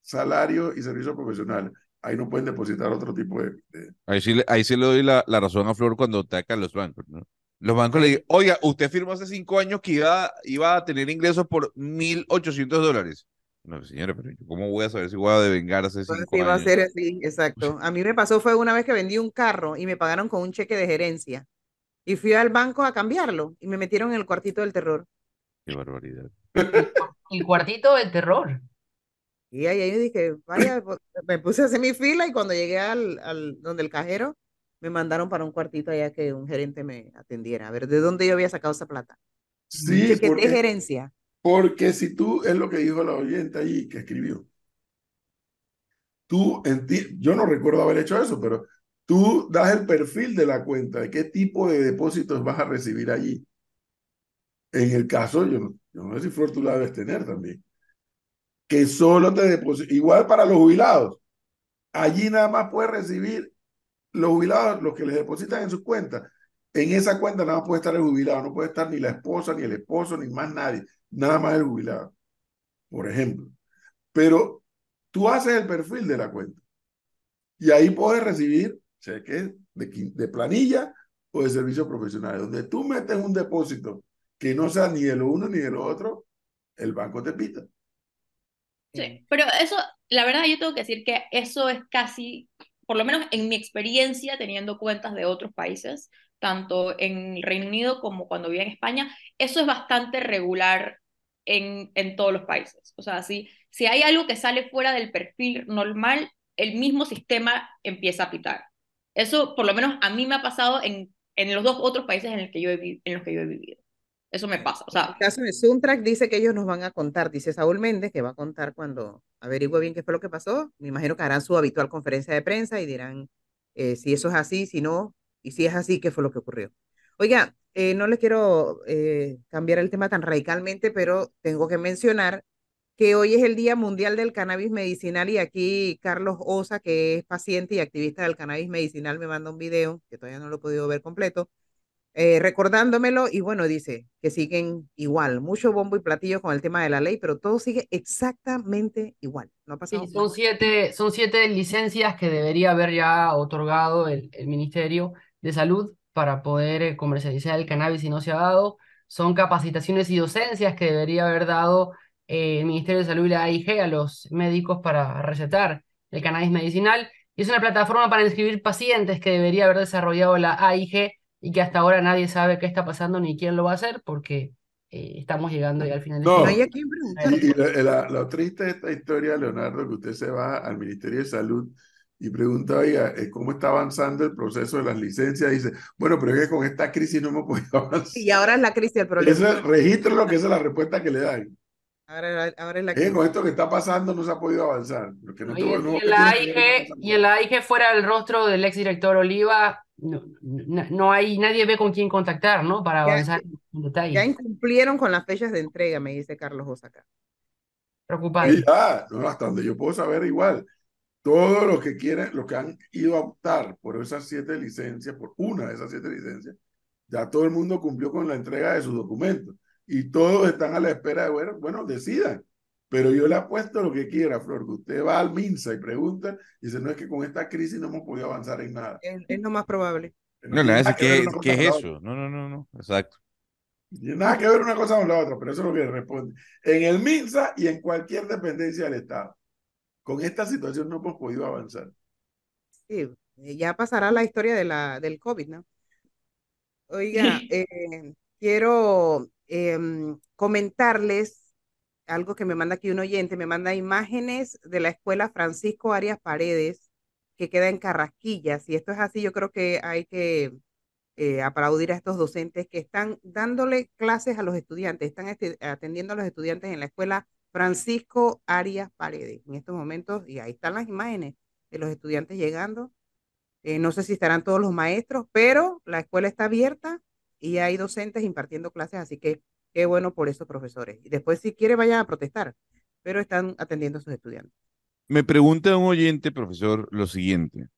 salario y servicio profesional. Ahí no pueden depositar otro tipo de... Ahí, sí, ahí sí le doy la, la razón a Flor cuando atacan los bancos, ¿no? Los bancos le dicen, oiga, usted firmó hace cinco años que iba, iba a tener ingresos por 1.800 dólares. No, señora, pero ¿cómo voy a saber si voy a devengar hace pues cinco años? va a ser así, exacto. A mí me pasó fue una vez que vendí un carro y me pagaron con un cheque de gerencia. Y fui al banco a cambiarlo y me metieron en el cuartito del terror. Qué barbaridad. El cuartito del terror. Y ahí yo dije, vaya, pues, me puse a hacer mi fila y cuando llegué al, al donde el cajero, me mandaron para un cuartito allá que un gerente me atendiera. A ver, ¿de dónde yo había sacado esa plata? Sí, ¿Qué porque, gerencia? Porque si tú, es lo que dijo la oyente ahí que escribió, tú, yo no recuerdo haber hecho eso, pero tú das el perfil de la cuenta, de qué tipo de depósitos vas a recibir allí. En el caso, yo no, yo no sé si Flor tú la debes tener también, que solo te deposita, igual para los jubilados, allí nada más puedes recibir los jubilados, los que les depositan en sus cuentas, en esa cuenta nada más puede estar el jubilado, no puede estar ni la esposa, ni el esposo, ni más nadie, nada más el jubilado, por ejemplo. Pero tú haces el perfil de la cuenta y ahí puedes recibir cheques de, de planilla o de servicios profesionales, donde tú metes un depósito que no sea ni de lo uno ni de lo otro, el banco te pita. Sí, pero eso, la verdad yo tengo que decir que eso es casi, por lo menos en mi experiencia teniendo cuentas de otros países, tanto en Reino Unido como cuando vivía en España, eso es bastante regular en, en todos los países. O sea, si, si hay algo que sale fuera del perfil normal, el mismo sistema empieza a pitar. Eso, por lo menos, a mí me ha pasado en, en los dos otros países en, en los que yo he vivido. Eso me pasa. O sea, el caso de Suntrack dice que ellos nos van a contar, dice Saúl Méndez, que va a contar cuando averigüe bien qué fue lo que pasó. Me imagino que harán su habitual conferencia de prensa y dirán eh, si eso es así, si no, y si es así, qué fue lo que ocurrió. Oiga, eh, no les quiero eh, cambiar el tema tan radicalmente, pero tengo que mencionar que hoy es el Día Mundial del Cannabis Medicinal y aquí Carlos Osa, que es paciente y activista del cannabis medicinal, me manda un video que todavía no lo he podido ver completo, eh, recordándomelo y bueno, dice que siguen igual, mucho bombo y platillo con el tema de la ley, pero todo sigue exactamente igual. No sí, son siete, son siete licencias que debería haber ya otorgado el, el Ministerio de Salud para poder eh, comercializar el cannabis y no se ha dado. Son capacitaciones y docencias que debería haber dado eh, el Ministerio de Salud y la AIG a los médicos para recetar el cannabis medicinal. Y es una plataforma para inscribir pacientes que debería haber desarrollado la AIG y que hasta ahora nadie sabe qué está pasando ni quién lo va a hacer porque eh, estamos llegando ya al final. No, y, lo triste de esta historia, Leonardo, que usted se va al Ministerio de Salud y pregunta, oiga, eh, ¿cómo está avanzando el proceso de las licencias? dice, bueno, pero es que con esta crisis no hemos podido avanzar. Y ahora es la crisis el problema. Eso registro lo que es la respuesta que le dan. Ahora, ahora es la crisis. con esto que está pasando no se ha podido avanzar. No y, en la AIG, y en la AIG fuera el rostro del exdirector Oliva, no, no, hay, nadie ve con quién contactar, ¿no? Para avanzar en detalle. Ya incumplieron con las fechas de entrega, me dice Carlos Osaka. Preocupante. Ya, no, hasta donde yo puedo saber igual todos los que quieren, los que han ido a optar por esas siete licencias, por una de esas siete licencias, ya todo el mundo cumplió con la entrega de sus documentos y todos están a la espera de, bueno, bueno decidan. Pero yo le apuesto lo que quiera, Flor, que usted va al MINSA y pregunta y dice, no es que con esta crisis no hemos podido avanzar en nada. Es, lo más probable. No, no, es que, ¿qué es eso? No, no, no, no, exacto. Tiene nada que ver una cosa con la otra, pero eso es lo que responde. En el MINSA y en cualquier dependencia del Estado con esta situación no hemos podido avanzar. Sí, eh, ya pasará la historia de la, del COVID, ¿no? Oiga, eh, quiero em, comentarles algo que me manda aquí un oyente, me manda imágenes de la escuela Francisco Arias Paredes, que queda en Carrasquillas. Y esto es así, yo creo que hay que eh, aplaudir a estos docentes que están dándole clases a los estudiantes, están este, atendiendo a los estudiantes en la escuela Francisco Arias Paredes en estos momentos, y ahí están las imágenes de los estudiantes llegando. Eh, no sé si estarán todos los maestros, pero la escuela está abierta y hay docentes impartiendo clases, así que qué bueno por esos profesores. Y después, si quiere, vayan a protestar, pero están atendiendo a sus estudiantes. Me pregunta un oyente, profesor, lo siguiente,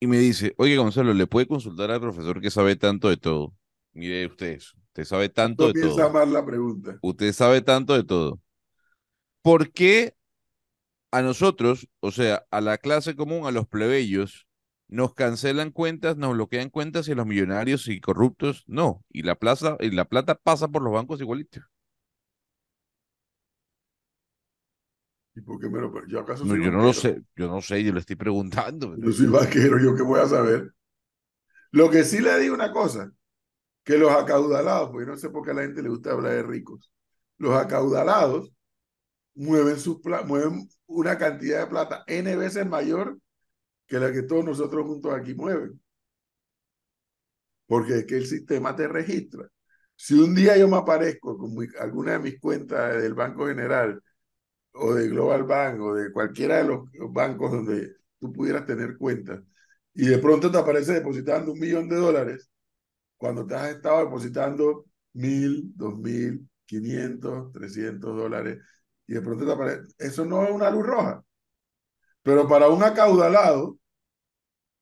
y me dice, oye, Gonzalo, ¿le puede consultar al profesor que sabe tanto de todo? Mire usted usted sabe tanto de todo. más la pregunta. Usted sabe tanto de todo. ¿por qué a nosotros, o sea, a la clase común, a los plebeyos, nos cancelan cuentas, nos bloquean cuentas y a los millonarios y corruptos no? Y la, plaza, y la plata pasa por los bancos igualitos. ¿Y por qué me lo yo acaso no, Yo no lo sé, yo no sé, yo le estoy preguntando. Yo soy vaquero, yo qué voy a saber. Lo que sí le digo una cosa, que los acaudalados, porque no sé por qué a la gente le gusta hablar de ricos, los acaudalados mueven, sus mueven una cantidad de plata N veces mayor que la que todos nosotros juntos aquí mueven. Porque es que el sistema te registra. Si un día yo me aparezco con alguna de mis cuentas del Banco General o de Global Bank o de cualquiera de los bancos donde tú pudieras tener cuentas y de pronto te aparece depositando un millón de dólares cuando te has estado depositando mil, dos mil, quinientos, trescientos dólares y de pronto te aparece. Eso no es una luz roja. Pero para un acaudalado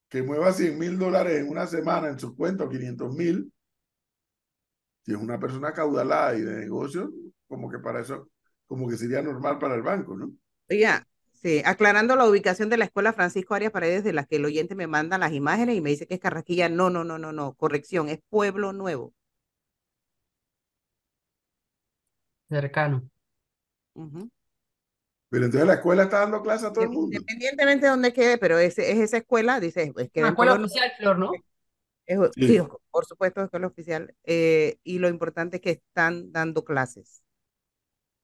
que mueva 100 mil dólares en una semana en su cuenta, 500 mil, si es una persona acaudalada y de negocio, como que para eso, como que sería normal para el banco, ¿no? Oiga, sí, aclarando la ubicación de la escuela Francisco Arias Paredes, de la que el oyente me manda las imágenes y me dice que es Carraquilla. No, no, no, no, no, corrección, es Pueblo Nuevo. cercano. Pero entonces la escuela está dando clases a todo el mundo. Independientemente de dónde quede, pero es, es esa escuela, dice, es que Una escuela oficial, Flor, ¿no? Es, sí. por supuesto, escuela oficial. Eh, y lo importante es que están dando clases.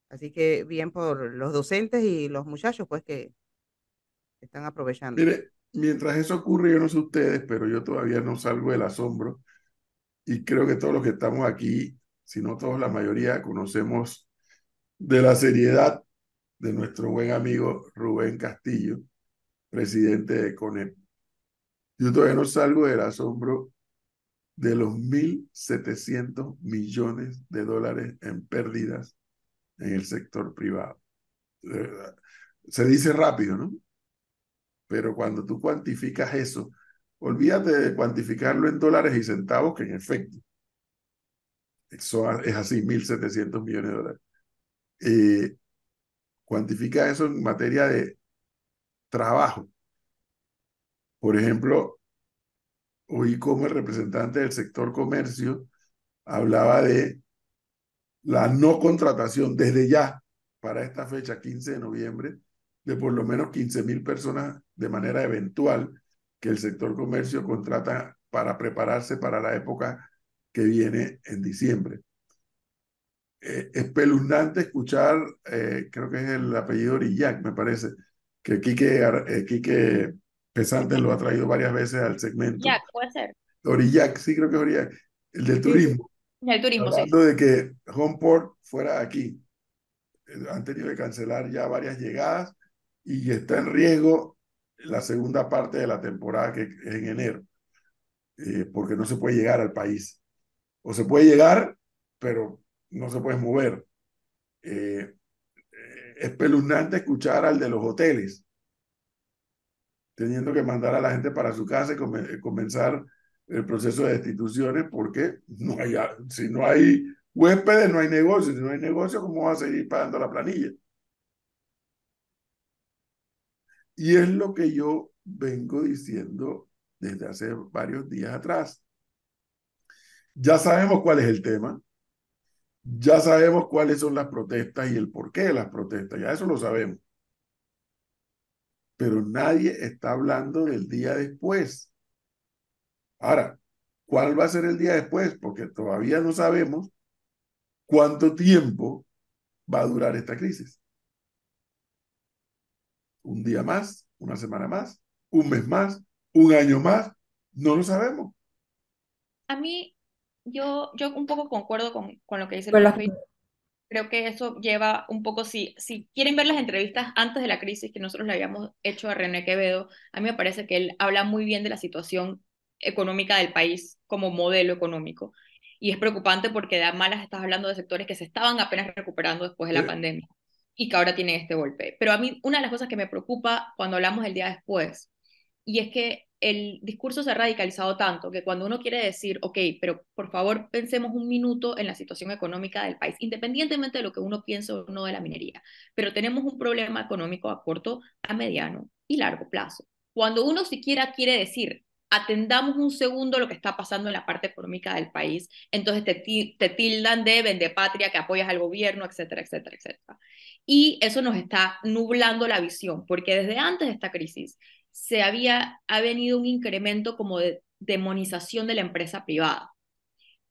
Así que bien por los docentes y los muchachos, pues que están aprovechando. Mire, mientras eso ocurre, yo no sé ustedes, pero yo todavía no salgo del asombro. Y creo que todos los que estamos aquí, si no todos, la mayoría, conocemos de la seriedad de nuestro buen amigo Rubén Castillo, presidente de CONEP. Yo todavía no salgo del asombro de los 1.700 millones de dólares en pérdidas en el sector privado. Se dice rápido, ¿no? Pero cuando tú cuantificas eso, olvídate de cuantificarlo en dólares y centavos, que en efecto, eso es así, 1.700 millones de dólares. Eh, cuantifica eso en materia de trabajo. Por ejemplo, oí como el representante del sector comercio hablaba de la no contratación desde ya para esta fecha, 15 de noviembre, de por lo menos 15 mil personas de manera eventual que el sector comercio contrata para prepararse para la época que viene en diciembre. Eh, espeluznante escuchar, eh, creo que es el apellido Orillac, me parece, que Quique, eh, Quique Pesante lo ha traído varias veces al segmento. Orillac, puede ser. Orillac, sí, creo que es Orillac, el del turismo. El turismo, Hablando de que Homeport fuera aquí. Han tenido que cancelar ya varias llegadas y está en riesgo la segunda parte de la temporada que es en enero, porque no se puede llegar al país. O se puede llegar, pero no se puede mover. Eh, es espeluznante escuchar al de los hoteles, teniendo que mandar a la gente para su casa y comenzar el proceso de destituciones porque no hay, si no hay huéspedes, no hay negocio. Si no hay negocio, ¿cómo va a seguir pagando la planilla? Y es lo que yo vengo diciendo desde hace varios días atrás. Ya sabemos cuál es el tema. Ya sabemos cuáles son las protestas y el porqué de las protestas, ya eso lo sabemos. Pero nadie está hablando del día después. Ahora, ¿cuál va a ser el día después? Porque todavía no sabemos cuánto tiempo va a durar esta crisis. Un día más, una semana más, un mes más, un año más, no lo sabemos. A mí yo, yo un poco concuerdo con, con lo que dice el profe. Creo que eso lleva un poco, si, si quieren ver las entrevistas antes de la crisis que nosotros le habíamos hecho a René Quevedo, a mí me parece que él habla muy bien de la situación económica del país como modelo económico. Y es preocupante porque de malas estás hablando de sectores que se estaban apenas recuperando después de la pandemia y que ahora tienen este golpe. Pero a mí una de las cosas que me preocupa cuando hablamos del día después, y es que el discurso se ha radicalizado tanto que cuando uno quiere decir, ok, pero por favor pensemos un minuto en la situación económica del país, independientemente de lo que uno piense o no de la minería, pero tenemos un problema económico a corto, a mediano y largo plazo. Cuando uno siquiera quiere decir, atendamos un segundo lo que está pasando en la parte económica del país, entonces te, te tildan de vende patria, que apoyas al gobierno, etcétera, etcétera, etcétera. Y eso nos está nublando la visión, porque desde antes de esta crisis, se había ha venido un incremento como de demonización de la empresa privada,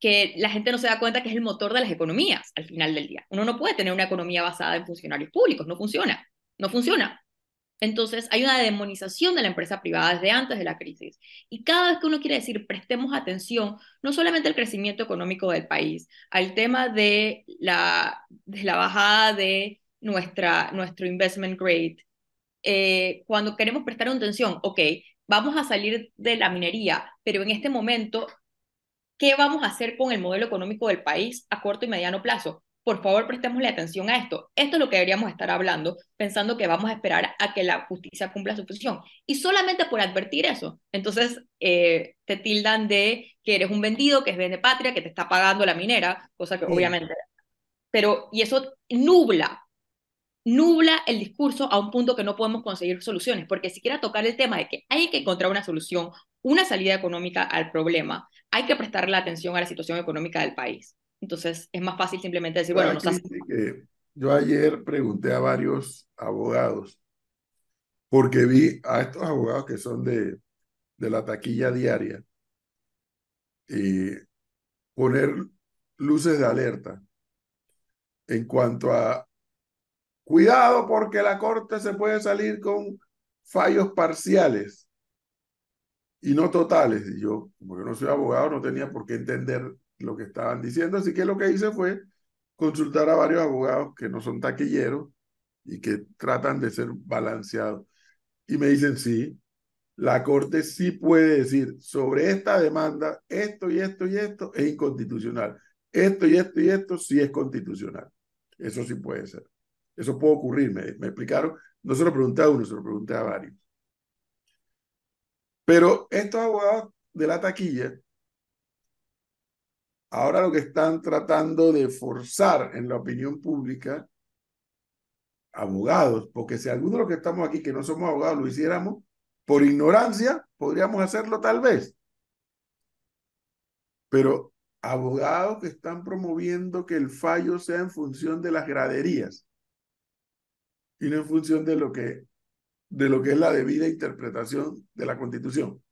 que la gente no se da cuenta que es el motor de las economías al final del día. Uno no puede tener una economía basada en funcionarios públicos, no funciona, no funciona. Entonces hay una demonización de la empresa privada desde antes de la crisis. Y cada vez que uno quiere decir, prestemos atención, no solamente al crecimiento económico del país, al tema de la, de la bajada de nuestra, nuestro investment grade, eh, cuando queremos prestar atención, ok, vamos a salir de la minería, pero en este momento, ¿qué vamos a hacer con el modelo económico del país a corto y mediano plazo? Por favor, prestémosle atención a esto. Esto es lo que deberíamos estar hablando, pensando que vamos a esperar a que la justicia cumpla su función. Y solamente por advertir eso, entonces eh, te tildan de que eres un vendido, que es vende patria, que te está pagando la minera, cosa que obviamente... Pero, y eso nubla nubla el discurso a un punto que no podemos conseguir soluciones, porque si quiera tocar el tema de que hay que encontrar una solución, una salida económica al problema, hay que prestarle atención a la situación económica del país. entonces es más fácil simplemente decir, bueno, nos hace... que yo ayer pregunté a varios abogados, porque vi a estos abogados que son de, de la taquilla diaria, y poner luces de alerta en cuanto a cuidado porque la corte se puede salir con fallos parciales y no totales. Y yo, como yo no soy abogado, no tenía por qué entender lo que estaban diciendo, así que lo que hice fue consultar a varios abogados que no son taquilleros y que tratan de ser balanceados. Y me dicen, sí, la Corte sí puede decir sobre esta demanda, esto y esto y esto es inconstitucional. Esto y esto y esto sí es constitucional. Eso sí puede ser. Eso puede ocurrir, me, me explicaron. No se lo pregunté a uno, se lo pregunté a varios. Pero estos abogados de la taquilla, ahora lo que están tratando de forzar en la opinión pública, abogados, porque si alguno de los que estamos aquí, que no somos abogados, lo hiciéramos, por ignorancia, podríamos hacerlo tal vez. Pero abogados que están promoviendo que el fallo sea en función de las graderías y no en función de lo que de lo que es la debida interpretación de la Constitución.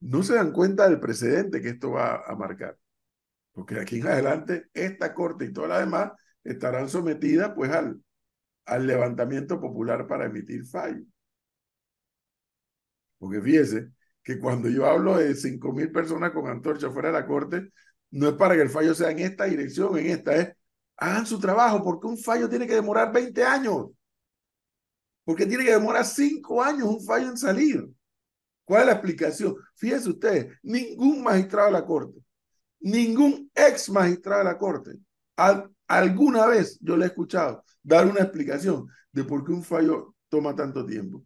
No se dan cuenta del precedente que esto va a marcar, porque aquí en adelante esta Corte y todas las demás estarán sometidas pues al, al levantamiento popular para emitir fallo. Porque fíjese que cuando yo hablo de 5.000 personas con antorcha fuera de la Corte, no es para que el fallo sea en esta dirección, en esta, es hagan su trabajo, porque un fallo tiene que demorar 20 años porque tiene que demorar cinco años un fallo en salir. ¿Cuál es la explicación? Fíjense ustedes, ningún magistrado de la Corte, ningún ex magistrado de la Corte, alguna vez yo le he escuchado dar una explicación de por qué un fallo toma tanto tiempo.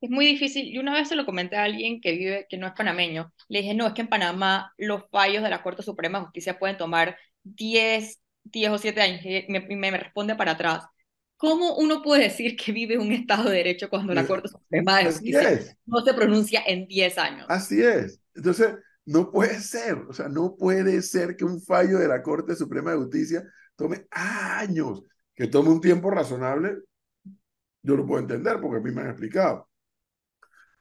Es muy difícil. Yo una vez se lo comenté a alguien que vive, que no es panameño. Le dije, no, es que en Panamá los fallos de la Corte Suprema de Justicia pueden tomar 10, 10 o 7 años. Y me, me responde para atrás. ¿Cómo uno puede decir que vive un Estado de Derecho cuando la Corte Suprema de Justicia no se pronuncia en 10 años? Así es. Entonces, no puede ser, o sea, no puede ser que un fallo de la Corte Suprema de Justicia tome años, que tome un tiempo razonable. Yo lo puedo entender porque a mí me han explicado.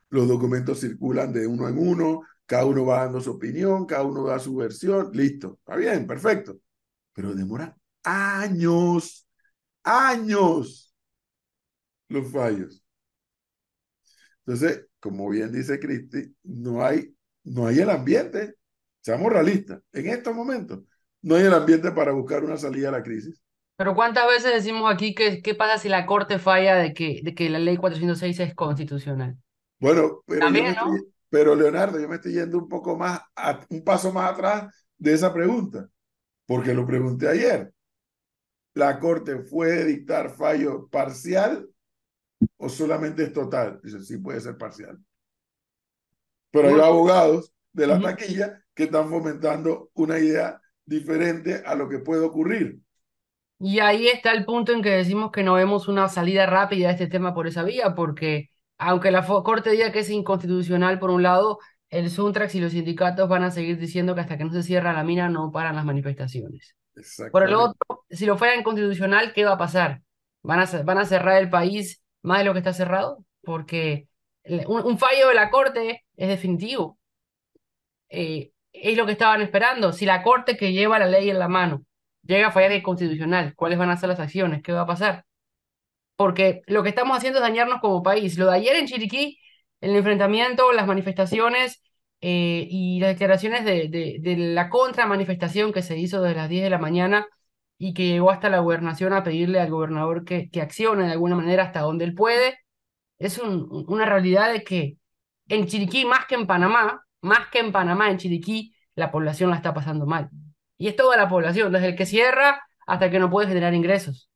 Los documentos circulan de uno en uno, cada uno va dando su opinión, cada uno da su versión, listo, está bien, perfecto. Pero demora años años los fallos. Entonces, como bien dice Cristi, no hay, no hay el ambiente, seamos realistas, en estos momentos no hay el ambiente para buscar una salida a la crisis. Pero ¿cuántas veces decimos aquí que qué pasa si la Corte falla de que, de que la ley 406 es constitucional? Bueno, pero, pero Leonardo, yo me estoy yendo un poco más, un paso más atrás de esa pregunta, porque lo pregunté ayer la Corte puede dictar fallo parcial o solamente es total. Dice, sí puede ser parcial. Pero hay abogados de la taquilla que están fomentando una idea diferente a lo que puede ocurrir. Y ahí está el punto en que decimos que no vemos una salida rápida a este tema por esa vía, porque aunque la Corte diga que es inconstitucional por un lado, el Suntrax y los sindicatos van a seguir diciendo que hasta que no se cierra la mina no paran las manifestaciones. Por el otro, si lo fuera inconstitucional, ¿qué va a pasar? ¿Van a, van a cerrar el país más de lo que está cerrado? Porque un, fallo de la Corte es definitivo. Eh, es lo que estaban esperando. Si la Corte que lleva la ley en la mano llega a fallar el constitucional, ¿cuáles van a ser las acciones? ¿Qué va a pasar? Porque lo que estamos haciendo es dañarnos como país. Lo de ayer en Chiriquí, el enfrentamiento, las manifestaciones, eh, y las declaraciones de, de, de la contramanifestación que se hizo desde las 10 de la mañana y que llegó hasta la gobernación a pedirle al gobernador que, que accione de alguna manera hasta donde él puede, es un, una realidad de que en Chiriquí, más que en Panamá, más que en Panamá, en Chiriquí, la población la está pasando mal. Y es toda la población, desde el que cierra hasta que no puede generar ingresos.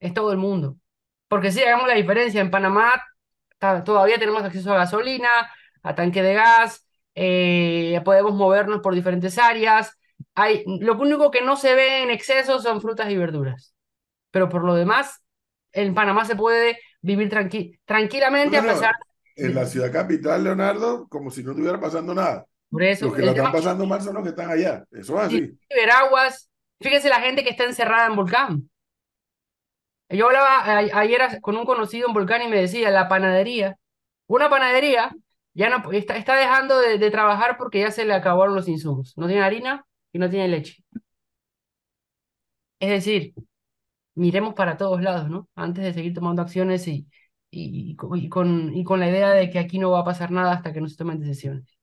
Es todo el mundo. Porque si hagamos la diferencia, en Panamá todavía tenemos acceso a gasolina, a tanque de gas, eh, podemos movernos por diferentes áreas. Hay, lo único que no se ve en exceso son frutas y verduras. Pero por lo demás, en Panamá se puede vivir tranqui tranquilamente a pesar... En la ciudad capital, Leonardo, como si no estuviera pasando nada. Por eso, los que la están pasando mal son los que están allá. Eso es así. Veraguas, fíjese la gente que está encerrada en Volcán. Yo hablaba ayer con un conocido en Volcán y me decía, la panadería, una panadería ya no está, está dejando de, trabajar porque ya se le acabaron los insumos. No tiene harina y no tiene leche. Es decir, miremos para todos lados, ¿no? Antes de seguir tomando acciones y, y, y con, y con la idea de que aquí no va a pasar nada hasta que no se tomen decisiones.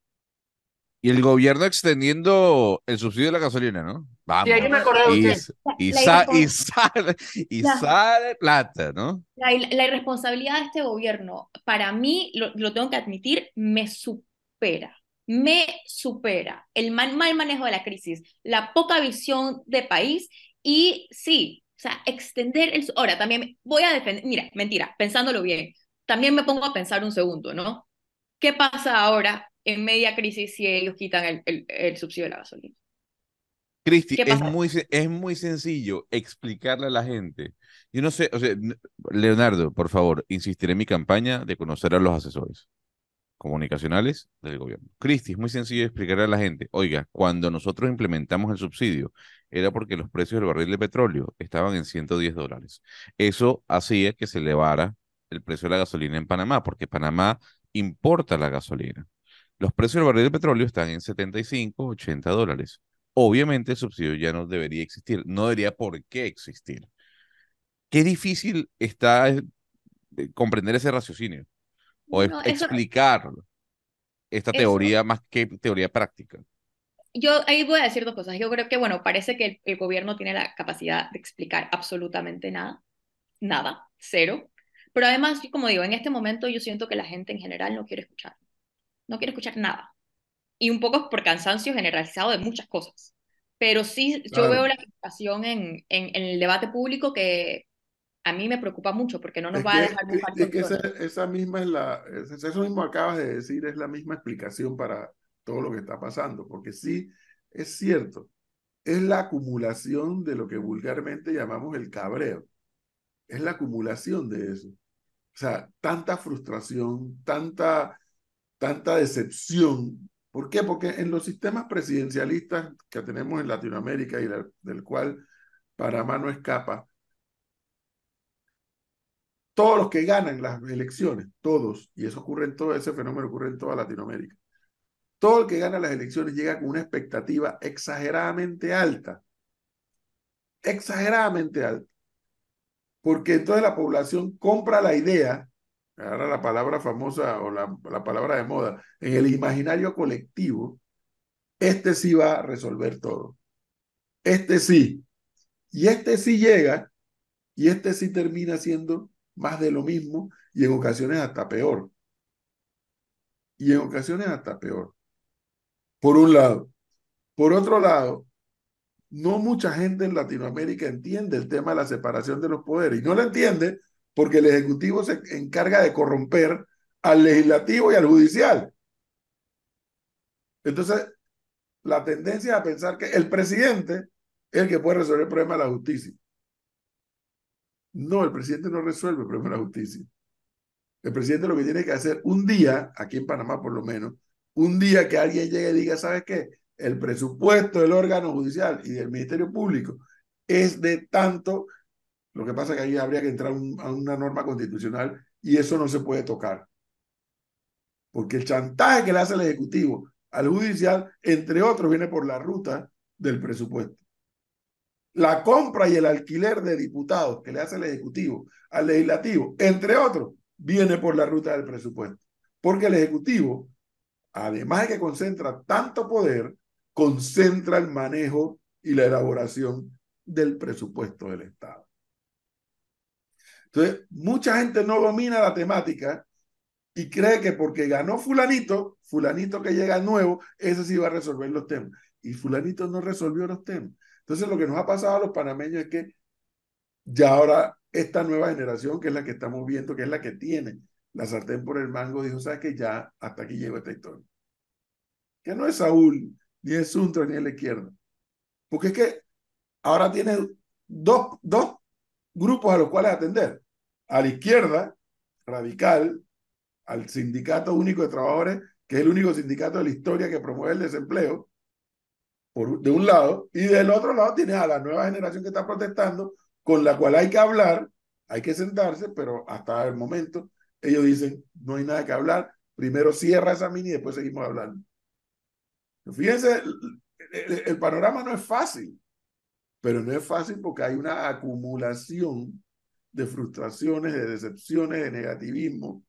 Y el gobierno extendiendo el subsidio de la gasolina, ¿no? Vamos. Sí, ahí me acordé de y, usted. y, La sa- y irrespons- sale, y La- sale plata, ¿no? La, la irresponsabilidad de este gobierno, para mí, lo, lo tengo que admitir, me supera. Me supera el mal, mal manejo de la crisis, la poca visión de país y sí, o sea, extender el... Ahora, también voy a defender, mira, mentira, pensándolo bien, también me pongo a pensar un segundo, ¿no? ¿Qué pasa ahora en media crisis si ellos quitan el, el, el subsidio de la gasolina? Cristi, ¿Qué es muy, es muy sencillo explicarle a la gente. Yo no sé, o sea, Leonardo, por favor, insistiré en mi campaña de conocer a los asesores comunicacionales del gobierno. Cristi, es muy sencillo explicarle a la gente, oiga, cuando nosotros implementamos el subsidio, era porque los precios del barril de petróleo estaban en 110 dólares. Eso hacía que se elevara el precio de la gasolina en Panamá, porque Panamá importa la gasolina. Los precios del barril de petróleo están en 75, 80 dólares. Obviamente el subsidio ya no debería existir, no debería por qué existir. Qué difícil está eh, comprender ese raciocinio o No, es- eso- explicar esta eso- teoría más que teoría práctica. Yo ahí voy a decir dos cosas. Yo creo que, bueno, parece que el, el gobierno tiene la capacidad de explicar absolutamente nada, nada, cero. Pero además, como digo, en este momento yo siento que la gente en general no quiere escuchar, no quiere escuchar nada. Y un poco por cansancio generalizado de muchas cosas. Pero sí, yo veo la preocupación en, en, en el debate público que a mí me preocupa mucho porque no nos Es va a dejar es que esa, misma es la, es- eso mismo acabas de decir, es la misma explicación para todo lo que está pasando, porque sí, es cierto, es la acumulación de lo que vulgarmente llamamos el cabreo, es la acumulación de eso. O sea, tanta frustración, tanta, tanta decepción. ¿Por qué? Porque en los sistemas presidencialistas que tenemos en Latinoamérica y del cual Panamá no escapa, todos los que ganan las elecciones, todos, y eso ocurre en todo ese fenómeno, ocurre en toda Latinoamérica, todo el que gana las elecciones llega con una expectativa exageradamente alta, exageradamente alta, porque entonces la población compra la idea, ahora la palabra famosa o la, la palabra de moda, en el imaginario colectivo, este sí va a resolver todo, este sí, y este sí llega, y este sí termina siendo más de lo mismo y en ocasiones hasta peor. Y en ocasiones hasta peor. Por un lado. Por otro lado, no mucha gente en Latinoamérica entiende el tema de la separación de los poderes. Y no lo entiende porque el Ejecutivo se encarga de corromper al Legislativo y al Judicial. Entonces, la tendencia es a pensar que el presidente es el que puede resolver el problema de la justicia. No, el presidente no resuelve el problema de la justicia. El presidente lo que tiene que hacer un día, aquí en Panamá por lo menos, un día que alguien llegue y diga, ¿sabes qué? El presupuesto del órgano judicial y del Ministerio Público es de tanto, lo que pasa es que ahí habría que entrar a una norma constitucional y eso no se puede tocar. Porque el chantaje que le hace el Ejecutivo al judicial, entre otros, viene por la ruta del presupuesto. La compra y el alquiler de diputados que le hace el Ejecutivo al Legislativo, entre otros, viene por la ruta del presupuesto. Porque el Ejecutivo, además de que concentra tanto poder, concentra el manejo y la elaboración del presupuesto del Estado. Entonces, mucha gente no domina la temática y cree que porque ganó fulanito, fulanito que llega nuevo, ese sí va a resolver los temas. Y fulanito no resolvió los temas. Entonces, lo que nos ha pasado a los panameños es que ya ahora esta nueva generación, que es la que estamos viendo, que es la que tiene la sartén por el mango, dijo, ¿sabes que Ya hasta aquí llegó esta historia. Que no es Saúl, ni es Suntra, ni es la izquierda. Porque es que ahora tiene dos, dos grupos a los cuales atender. A la izquierda, radical, al Sindicato Único de Trabajadores, que es el único sindicato de la historia que promueve el desempleo, por, de un lado, y del otro lado tienes a la nueva generación que está protestando, con la cual hay que hablar, hay que sentarse, pero hasta el momento ellos dicen, no hay nada que hablar, primero cierra esa mini y después seguimos hablando. Fíjense, el, panorama no es fácil, pero no es fácil porque hay una acumulación de frustraciones, de decepciones, de negativismo,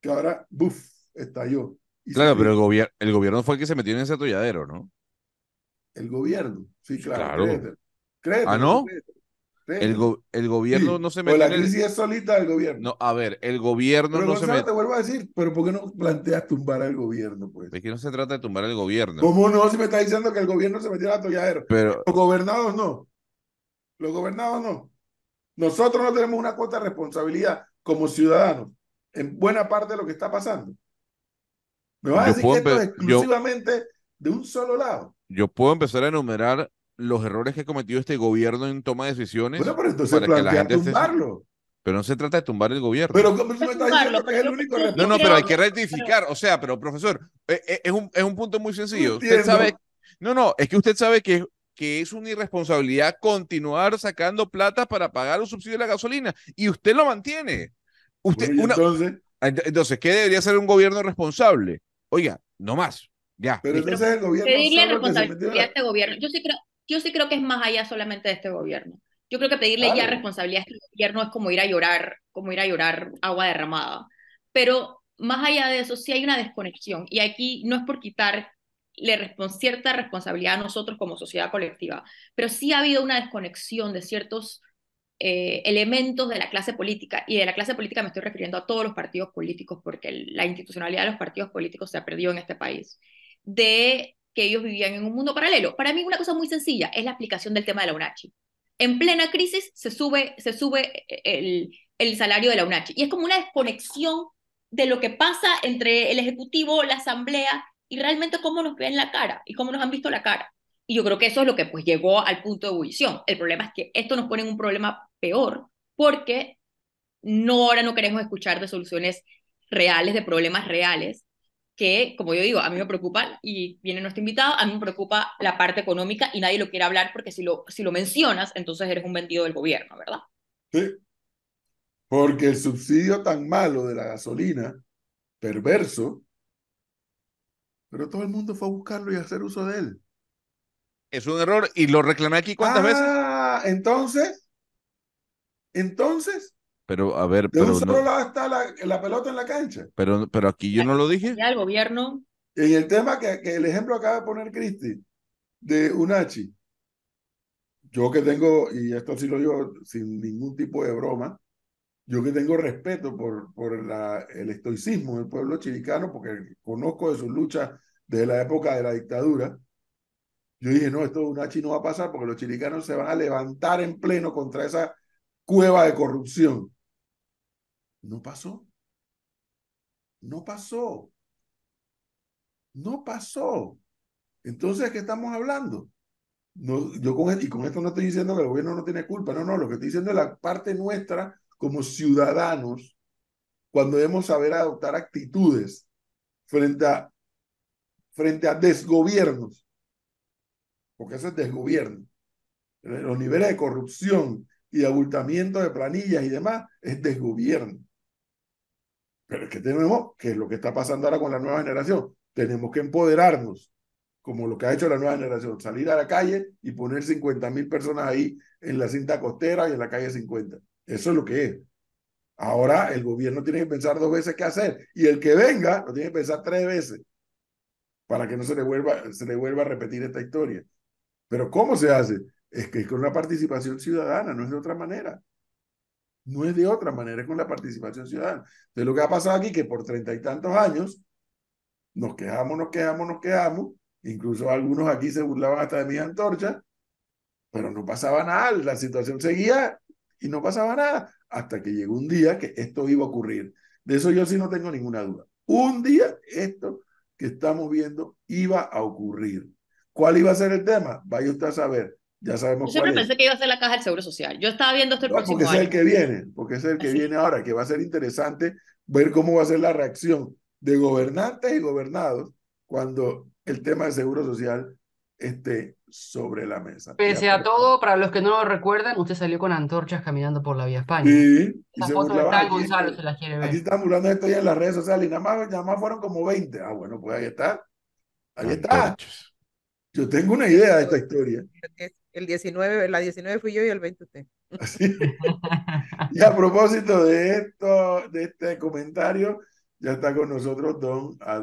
que ahora, buf, estalló. claro, pero el, gobierno el gobierno fue el que se metió en ese atolladero, ¿no? El gobierno, sí, claro. claro. ¿Ah, no? El, el gobierno no se mete. la crisis es solita del gobierno. No, a ver, el gobierno no se mete. te vuelvo a decir, pero ¿por qué no planteas tumbar al gobierno? Pues? Es que no se trata de tumbar al gobierno. ¿Cómo no? Si me está diciendo que el gobierno se metió en atolladero. Pero... Los gobernados no. Los gobernados no. Nosotros no tenemos una cuota de responsabilidad como ciudadanos en buena parte de lo que está pasando. Me vas a decir que esto es exclusivamente de un solo lado. Yo puedo empezar a enumerar los errores que ha cometido este gobierno en toma de decisiones. Bueno, pero entonces para que la gente tumbarlo. Pero no se trata de tumbar el gobierno. Pero ¿cómo me está diciendo que es el único No, no, pero hay que rectificar. O sea, pero profesor, eh, eh, es un, es un punto muy sencillo. Usted sabe. No, no, es que usted sabe que, que es una irresponsabilidad continuar sacando plata para pagar un subsidio de la gasolina. Y usted lo mantiene. Usted, entonces? entonces, ¿qué debería ser un gobierno responsable? Oiga, no más. Ya. Pero entonces el gobierno. Pedirle responsabilidad a este gobierno. Yo sí creo, yo sí creo que es más allá solamente de este gobierno. Yo creo que pedirle ya responsabilidad a este gobierno es como ir a llorar, como ir a llorar agua derramada. Pero más allá de eso, sí hay una desconexión. Y aquí no es por quitarle cierta responsabilidad a nosotros como sociedad colectiva, pero sí ha habido una desconexión de ciertos eh, elementos de la clase política. Y de la clase política me estoy refiriendo a todos los partidos políticos, porque la institucionalidad de los partidos políticos se ha perdido en este país. De que ellos vivían en un mundo paralelo. Para mí una cosa muy sencilla es la aplicación del tema de la UNACHI. En plena crisis se sube, se sube el, el salario de la UNACHI y es como una desconexión de lo que pasa entre el Ejecutivo, la Asamblea y realmente cómo nos ven la cara y cómo nos han visto la cara. Y yo creo que eso es lo que pues llegó al punto de ebullición. El problema es que esto nos pone en un problema peor porque no ahora no queremos escuchar de soluciones reales, de problemas reales, que, como yo digo, a mí me preocupa, y viene nuestro invitado, a mí me preocupa la parte económica y nadie lo quiere hablar porque si lo, si lo mencionas, entonces eres un vendido del gobierno, ¿verdad? Sí. Porque el subsidio tan malo de la gasolina, perverso, pero todo el mundo fue a buscarlo y a hacer uso de él. Es un error y lo reclamé aquí cuántas veces. Ah, entonces, entonces, pero, a ver, de pero. un solo lado está la, la, pelota en la cancha. Pero, pero aquí yo no lo dije. Ya el gobierno. En el tema que, que el ejemplo acaba de poner Cristi, de Unachi, yo que tengo, y esto sí lo digo sin ningún tipo de broma, yo que tengo respeto por, por el estoicismo del pueblo chilicano, porque conozco de sus luchas desde la época de la dictadura, yo dije, no, esto de Unachi no va a pasar porque los chilicanos se van a levantar en pleno contra esa cueva de corrupción. No pasó. No pasó. No pasó. Entonces, ¿qué estamos hablando? No, yo con, y con esto no estoy diciendo que el gobierno no tiene culpa, no, no, lo que estoy diciendo es la parte nuestra como ciudadanos, cuando debemos saber adoptar actitudes frente a, frente a desgobiernos, porque eso es desgobierno. Los niveles de corrupción y de abultamiento de planillas y demás es desgobierno. Pero es que tenemos, que es lo que está pasando ahora con la nueva generación, tenemos que empoderarnos, como lo que ha hecho la nueva generación, salir a la calle y poner 50 mil personas ahí en la cinta costera y en la calle 50. Eso es lo que es. Ahora el gobierno tiene que pensar dos veces qué hacer y el que venga lo tiene que pensar tres veces para que no se le vuelva, se le vuelva a repetir esta historia. Pero ¿cómo se hace? Es que es con la participación ciudadana, no es de otra manera. No es de otra manera, es con la participación ciudadana. Entonces, lo que ha pasado aquí, que por treinta y tantos años nos quejamos, nos quejamos, nos quejamos, incluso algunos aquí se burlaban hasta de mis antorchas, pero no pasaba nada, la situación seguía y no pasaba nada, hasta que llegó un día que esto iba a ocurrir. De eso yo sí no tengo ninguna duda. Un día esto que estamos viendo iba a ocurrir. ¿Cuál iba a ser el tema? Vaya usted a saber. Ya sabemos Yo siempre pensé que iba a ser la caja del Seguro Social. Yo estaba viendo esto el próximo porque año. Porque es el que viene, porque es el que viene ahora, que va a ser interesante ver cómo va a ser la reacción de gobernantes y gobernados cuando el tema de seguro social esté sobre la mesa. Pese a todo, para los que no lo recuerdan, usted salió con antorchas caminando por la vía España. Sí, Esa foto de Tal Gonzalo se la quiere ver. Aquí están burlando esto ya en las redes sociales y nada más, nada más fueron como 20. Ah, bueno, pues ahí está. Ahí está. Yo tengo una idea de esta historia. El 19, la 19 fui yo y el 20 usted. Así. Y a propósito de esto, de este comentario, ya está con nosotros don